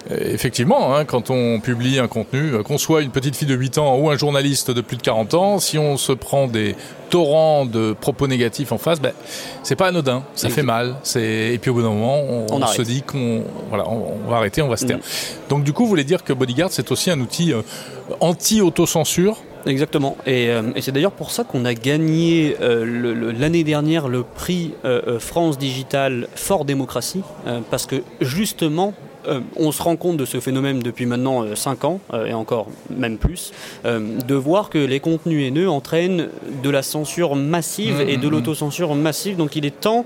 [SPEAKER 1] effectivement, hein, quand on publie un contenu, euh, qu'on soit une petite fille de 8 ans ou un journaliste de plus de 40 ans, si on se prend des torrents de propos négatifs en face, ben, c'est pas anodin, ça fait mal. Et puis au bout d'un moment, on, se dit qu'on voilà, on, va arrêter, on va se taire. Mm. Donc du coup, vous voulez dire que Bodyguard, c'est aussi un outil euh, anti-autocensure?
[SPEAKER 6] Exactement. Euh, et, c'est d'ailleurs pour ça qu'on a gagné euh, l'année dernière le prix euh, France Digital Fort Démocratie, parce que justement, on se rend compte de ce phénomène depuis maintenant 5 ans, et encore même plus, de voir que les contenus haineux entraînent de la censure massive mmh, et de mmh, mmh. l'autocensure massive. Donc il est temps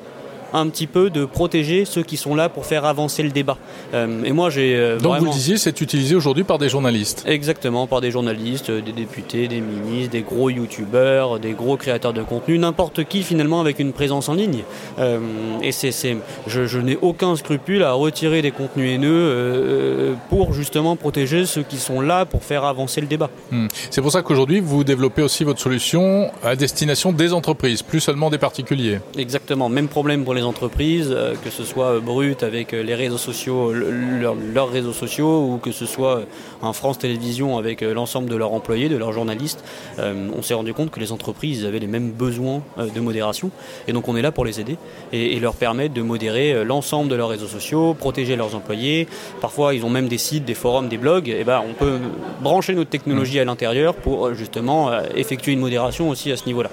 [SPEAKER 6] un petit peu de protéger ceux qui sont là pour faire avancer le débat.
[SPEAKER 1] Euh, et moi, j'ai euh, donc vous le disiez, c'est utilisé aujourd'hui par des journalistes.
[SPEAKER 6] Exactement, par des journalistes, des députés, des ministres, des gros youtubeurs, des gros créateurs de contenu, n'importe qui finalement avec une présence en ligne. Euh, et c'est, je, je n'ai aucun scrupule à retirer des contenus haineux pour justement protéger ceux qui sont là pour faire avancer le débat.
[SPEAKER 1] Hmm. C'est pour ça qu'aujourd'hui vous développez aussi votre solution à destination des entreprises, plus seulement des particuliers.
[SPEAKER 6] Exactement, même problème pour les entreprises, euh, que ce soit euh, Brut avec euh, les réseaux sociaux, leurs réseaux sociaux, ou que ce soit un France Télévisions avec l'ensemble de leurs employés, de leurs journalistes, on s'est rendu compte que les entreprises avaient les mêmes besoins de modération. Et donc on est là pour les aider et, leur permettre de modérer l'ensemble de leurs réseaux sociaux, protéger leurs employés. Parfois ils ont même des sites, des forums, des blogs. Et ben on peut brancher notre technologie à l'intérieur pour justement effectuer une modération aussi à ce niveau-là.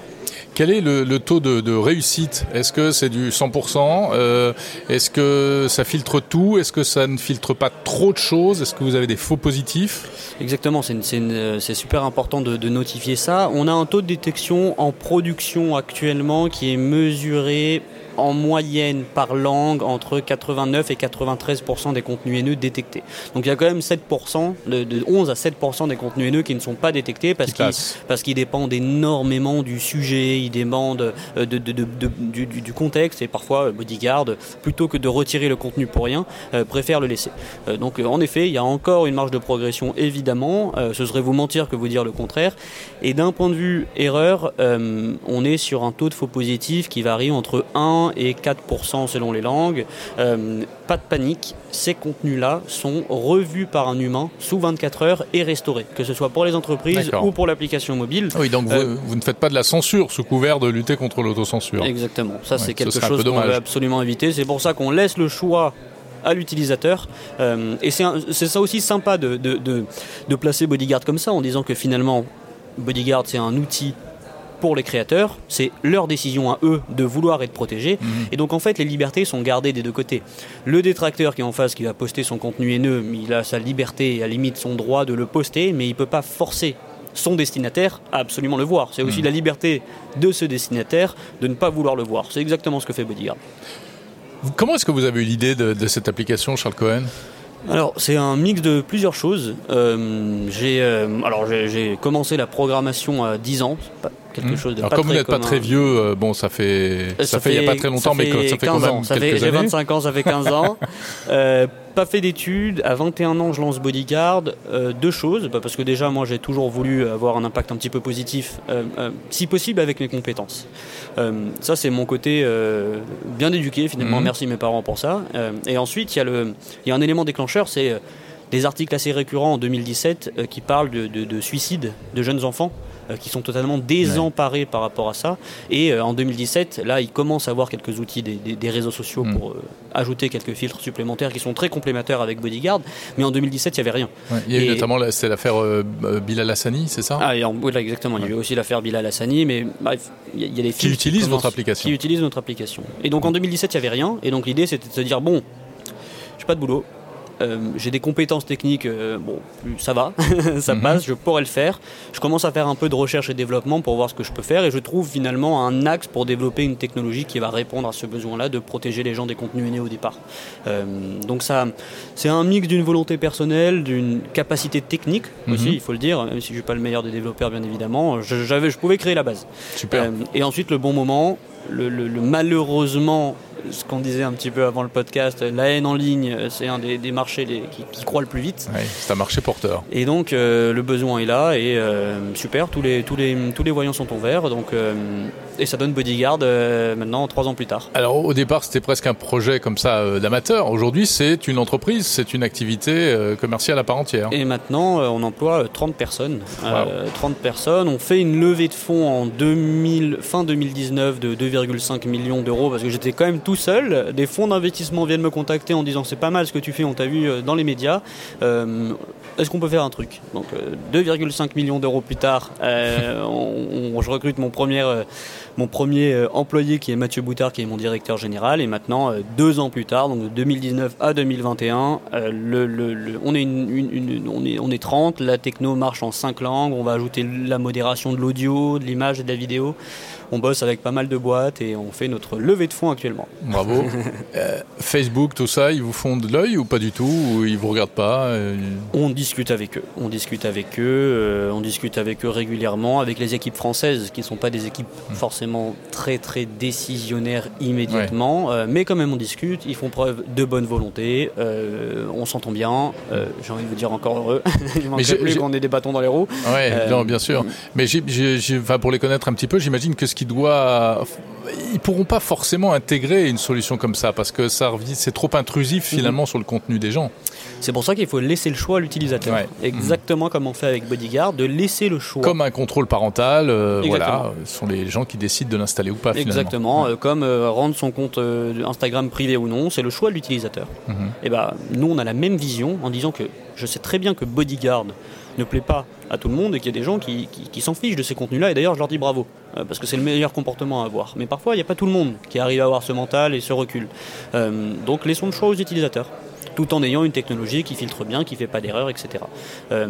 [SPEAKER 1] Quel est le, taux de, réussite? Est-ce que c'est du 100% euh, Est-ce que ça filtre tout? Est-ce que ça ne filtre pas trop de choses? Est-ce que vous avez des faux positifs?
[SPEAKER 6] Exactement, c'est super important de, notifier ça. On a un taux de détection en production actuellement qui est mesuré en moyenne par langue entre 89 et 93 des contenus haineux détectés. Donc il y a quand même 7 de, 11 à 7 des contenus haineux qui ne sont pas détectés parce qu'ils parce qu'ils dépendent énormément du sujet, ils dépendent euh, de, du, contexte et parfois euh, Bodyguard plutôt que de retirer le contenu pour rien euh, préfère le laisser. donc en effet, il y a encore une marge de progression évidemment. ce serait vous mentir que vous dire le contraire. Et d'un point de vue erreur, on est sur un taux de faux positif qui varie entre 1 et 4% selon les langues. Euh, pas de panique, ces contenus-là sont revus par un humain sous 24 heures et restaurés, que ce soit pour les entreprises ou pour l'application mobile.
[SPEAKER 1] Oui, donc euh, vous, ne faites pas de la censure sous couvert de lutter contre l'autocensure.
[SPEAKER 6] Exactement, ça c'est quelque chose qu'on veut absolument éviter. C'est pour ça qu'on laisse le choix à l'utilisateur. Euh, et c'est ça aussi sympa de, de, de, placer Bodyguard comme ça, en disant que finalement, Bodyguard, c'est un outil pour les créateurs, c'est leur décision à eux de vouloir être protégés. Mhm. Et donc en fait, les libertés sont gardées des deux côtés. Le détracteur qui est en face, qui va poster son contenu haineux, il a sa liberté et à la limite son droit de le poster, mais il ne peut pas forcer son destinataire à absolument le voir. C'est aussi mhm. la liberté de ce destinataire de ne pas vouloir le voir. C'est exactement ce que fait Bodyguard.
[SPEAKER 1] Comment est-ce que vous avez eu l'idée de, cette application, Charles Cohen?
[SPEAKER 6] Alors c'est un mix de plusieurs choses. Euh, j'ai euh, alors j'ai commencé la programmation à 10 ans,
[SPEAKER 1] quelque hmm. chose de Alors comme vous n'êtes pas très vieux, euh, bon, ça fait, ça, fait, il n'y a pas très longtemps, mais ça fait quand même
[SPEAKER 6] ça
[SPEAKER 1] quelques
[SPEAKER 6] J'ai 25 ans, ça fait 15 ans. pas fait d'études. À 21 ans, je lance Bodyguard. Euh, deux choses, bah, parce que déjà, moi, j'ai toujours voulu avoir un impact un petit peu positif, euh, euh, si possible avec mes compétences. ça, c'est mon côté bien éduqué, finalement. Mhm. Merci mes parents pour ça. et ensuite, il y, a le, y a un élément déclencheur, c'est des articles assez récurrents en 2017 qui parlent de, de suicide de jeunes enfants. Euh, qui sont totalement désemparés par rapport à ça. Et euh, en 2017, là, ils commencent à avoir quelques outils des, réseaux sociaux mm. pour euh, ajouter quelques filtres supplémentaires qui sont très complémentaires avec Bodyguard. Mais en 2017, il n'y avait rien.
[SPEAKER 1] il y a eu notamment c'est l'affaire Bilal Hassani, c'est ça?
[SPEAKER 6] Ah, oui, exactement. Il y a eu aussi l'affaire Bilal Hassani, mais bref, il y, a des
[SPEAKER 1] qui utilisent votre application.
[SPEAKER 6] Qui utilisent notre application. Et donc en 2017, il n'y avait rien. Et donc l'idée, c'était de se dire bon, je n'ai pas de boulot euh, j'ai des compétences techniques, euh, bon, ça va, ça
[SPEAKER 1] Mhm.
[SPEAKER 6] passe, je pourrais le faire. Je commence à faire un peu de recherche et développement pour voir ce que je peux faire et je trouve finalement un axe pour développer une technologie qui va répondre à ce besoin-là de protéger les gens des contenus haineux au départ. Euh, donc ça, c'est un mix d'une volonté personnelle, d'une capacité technique aussi,
[SPEAKER 1] Mhm.
[SPEAKER 6] il faut le dire, même si je suis pas le meilleur des développeurs bien évidemment, je, je pouvais créer la base.
[SPEAKER 1] Super.
[SPEAKER 6] Et ensuite, le bon moment, le, le- le- malheureusement, ce qu'on disait un petit peu avant le podcast, la haine en ligne, euh, c'est un des, des marchés les- qui, qui croît le plus vite.
[SPEAKER 1] Ouais, c'est un marché porteur.
[SPEAKER 6] Et donc, euh, le besoin est là et euh, super, tous les, tous, les, tous les voyants sont en vert. Donc, et ça donne Bodyguard euh, maintenant, trois ans plus tard.
[SPEAKER 1] Alors au départ c'était presque un projet comme ça euh, d'amateur. Aujourd'hui c'est une entreprise, c'est une activité euh, commerciale à part entière.
[SPEAKER 6] Et maintenant, on emploie euh, 30 personnes. Euh, 30 personnes. On fait une levée de fonds en 2000, fin 2019 de 2,5 millions d'euros parce que j'étais quand même tout seul. Des fonds d'investissement viennent me contacter en disant c'est pas mal ce que tu fais, on t'a vu dans les médias. Est-ce qu'on peut faire un truc? Donc euh, 2,5 millions d'euros plus tard, on- on- je recrute mon premier, mon premier euh, employé qui est Mathieu Boutard, qui est mon directeur général. Et maintenant, euh, deux ans plus tard, donc de 2019 à 2021, euh, on, est on, est, on est 30. La techno marche en 5 langues. On va ajouter la modération de l'audio, de l'image et de la vidéo. On bosse avec pas mal de boîtes et on fait notre levée de fonds actuellement.
[SPEAKER 1] Bravo. Euh, Facebook, tout ça, ils vous font de l'œil ou pas du tout Ou ils vous regardent pas euh,
[SPEAKER 6] On discute avec eux, on discute avec eux, euh, on discute avec eux régulièrement, avec les équipes françaises qui ne sont pas des équipes forcément très très décisionnaires immédiatement, mais quand même on discute, ils font preuve de bonne volonté, on s'entend bien, j'ai envie de vous dire encore heureux, il
[SPEAKER 1] j'ai-
[SPEAKER 6] plus qu'on ait des bâtons dans les roues.
[SPEAKER 1] Ouais, non, bien sûr. Mais j'ai- j'ai- enfin, pour les connaître un petit peu, j'imagine que ce qui doit, ils pourront pas forcément intégrer une solution comme ça parce que ça c'est trop intrusif finalement sur le contenu des gens.
[SPEAKER 6] C'est pour ça qu'il faut laisser le choix à l'utilisateur,
[SPEAKER 1] Ouais.
[SPEAKER 6] exactement comme on fait avec Bodyguard, de laisser le choix.
[SPEAKER 1] Comme un contrôle parental, euh, voilà, ce sont les gens qui décident de l'installer ou pas finalement.
[SPEAKER 6] Exactement, euh, comme euh, rendre son compte euh, Instagram privé ou non, c'est le choix de l'utilisateur.
[SPEAKER 1] Mhm.
[SPEAKER 6] Et ben, nous, on a la même vision en disant que je sais très bien que Bodyguard ne plaît pas à tout le monde et qu'il y a des gens qui, qui- qui s'en fichent de ces contenus-là. Et d'ailleurs, je leur dis bravo, euh, parce que c'est le meilleur comportement à avoir. Mais parfois, il n'y a pas tout le monde qui arrive à avoir ce mental et ce recul. Euh, donc, laissons le choix aux utilisateurs tout en ayant une technologie qui filtre bien, qui fait pas d'erreur, etc. Euh,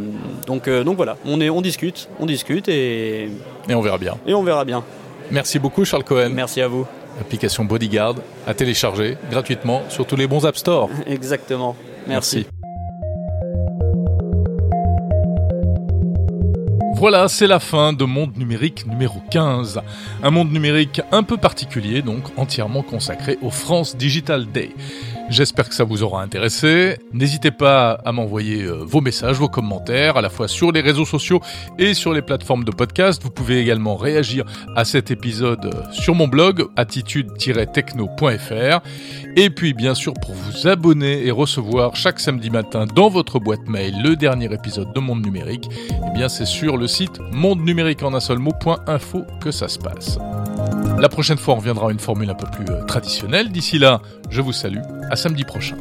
[SPEAKER 6] donc, euh, donc voilà, on, est, on discute, on discute et,
[SPEAKER 1] Et on verra bien.
[SPEAKER 6] et on verra bien.
[SPEAKER 1] Merci beaucoup Charles Cohen.
[SPEAKER 6] Merci à vous.
[SPEAKER 1] Application Bodyguard à télécharger gratuitement sur tous les bons App Store.
[SPEAKER 6] Exactement. Merci.
[SPEAKER 1] Voilà, c'est la fin de Monde numérique numéro 15. Un monde numérique un peu particulier, donc entièrement consacré au France Digital Day. J'espère que ça vous aura intéressé. N'hésitez pas à m'envoyer euh, vos messages, vos commentaires, à la fois sur les réseaux sociaux et sur les plateformes de podcast. Vous pouvez également réagir à cet épisode euh, sur mon blog attitude-techno.fr. Et puis bien sûr pour vous abonner et recevoir chaque samedi matin dans votre boîte mail le dernier épisode de Monde Numérique, eh bien c'est sur le site monde numérique en un seul mot.info que ça se passe. La prochaine fois on reviendra à une formule un peu plus euh, traditionnelle. D'ici là, je vous salue. À samedi prochain.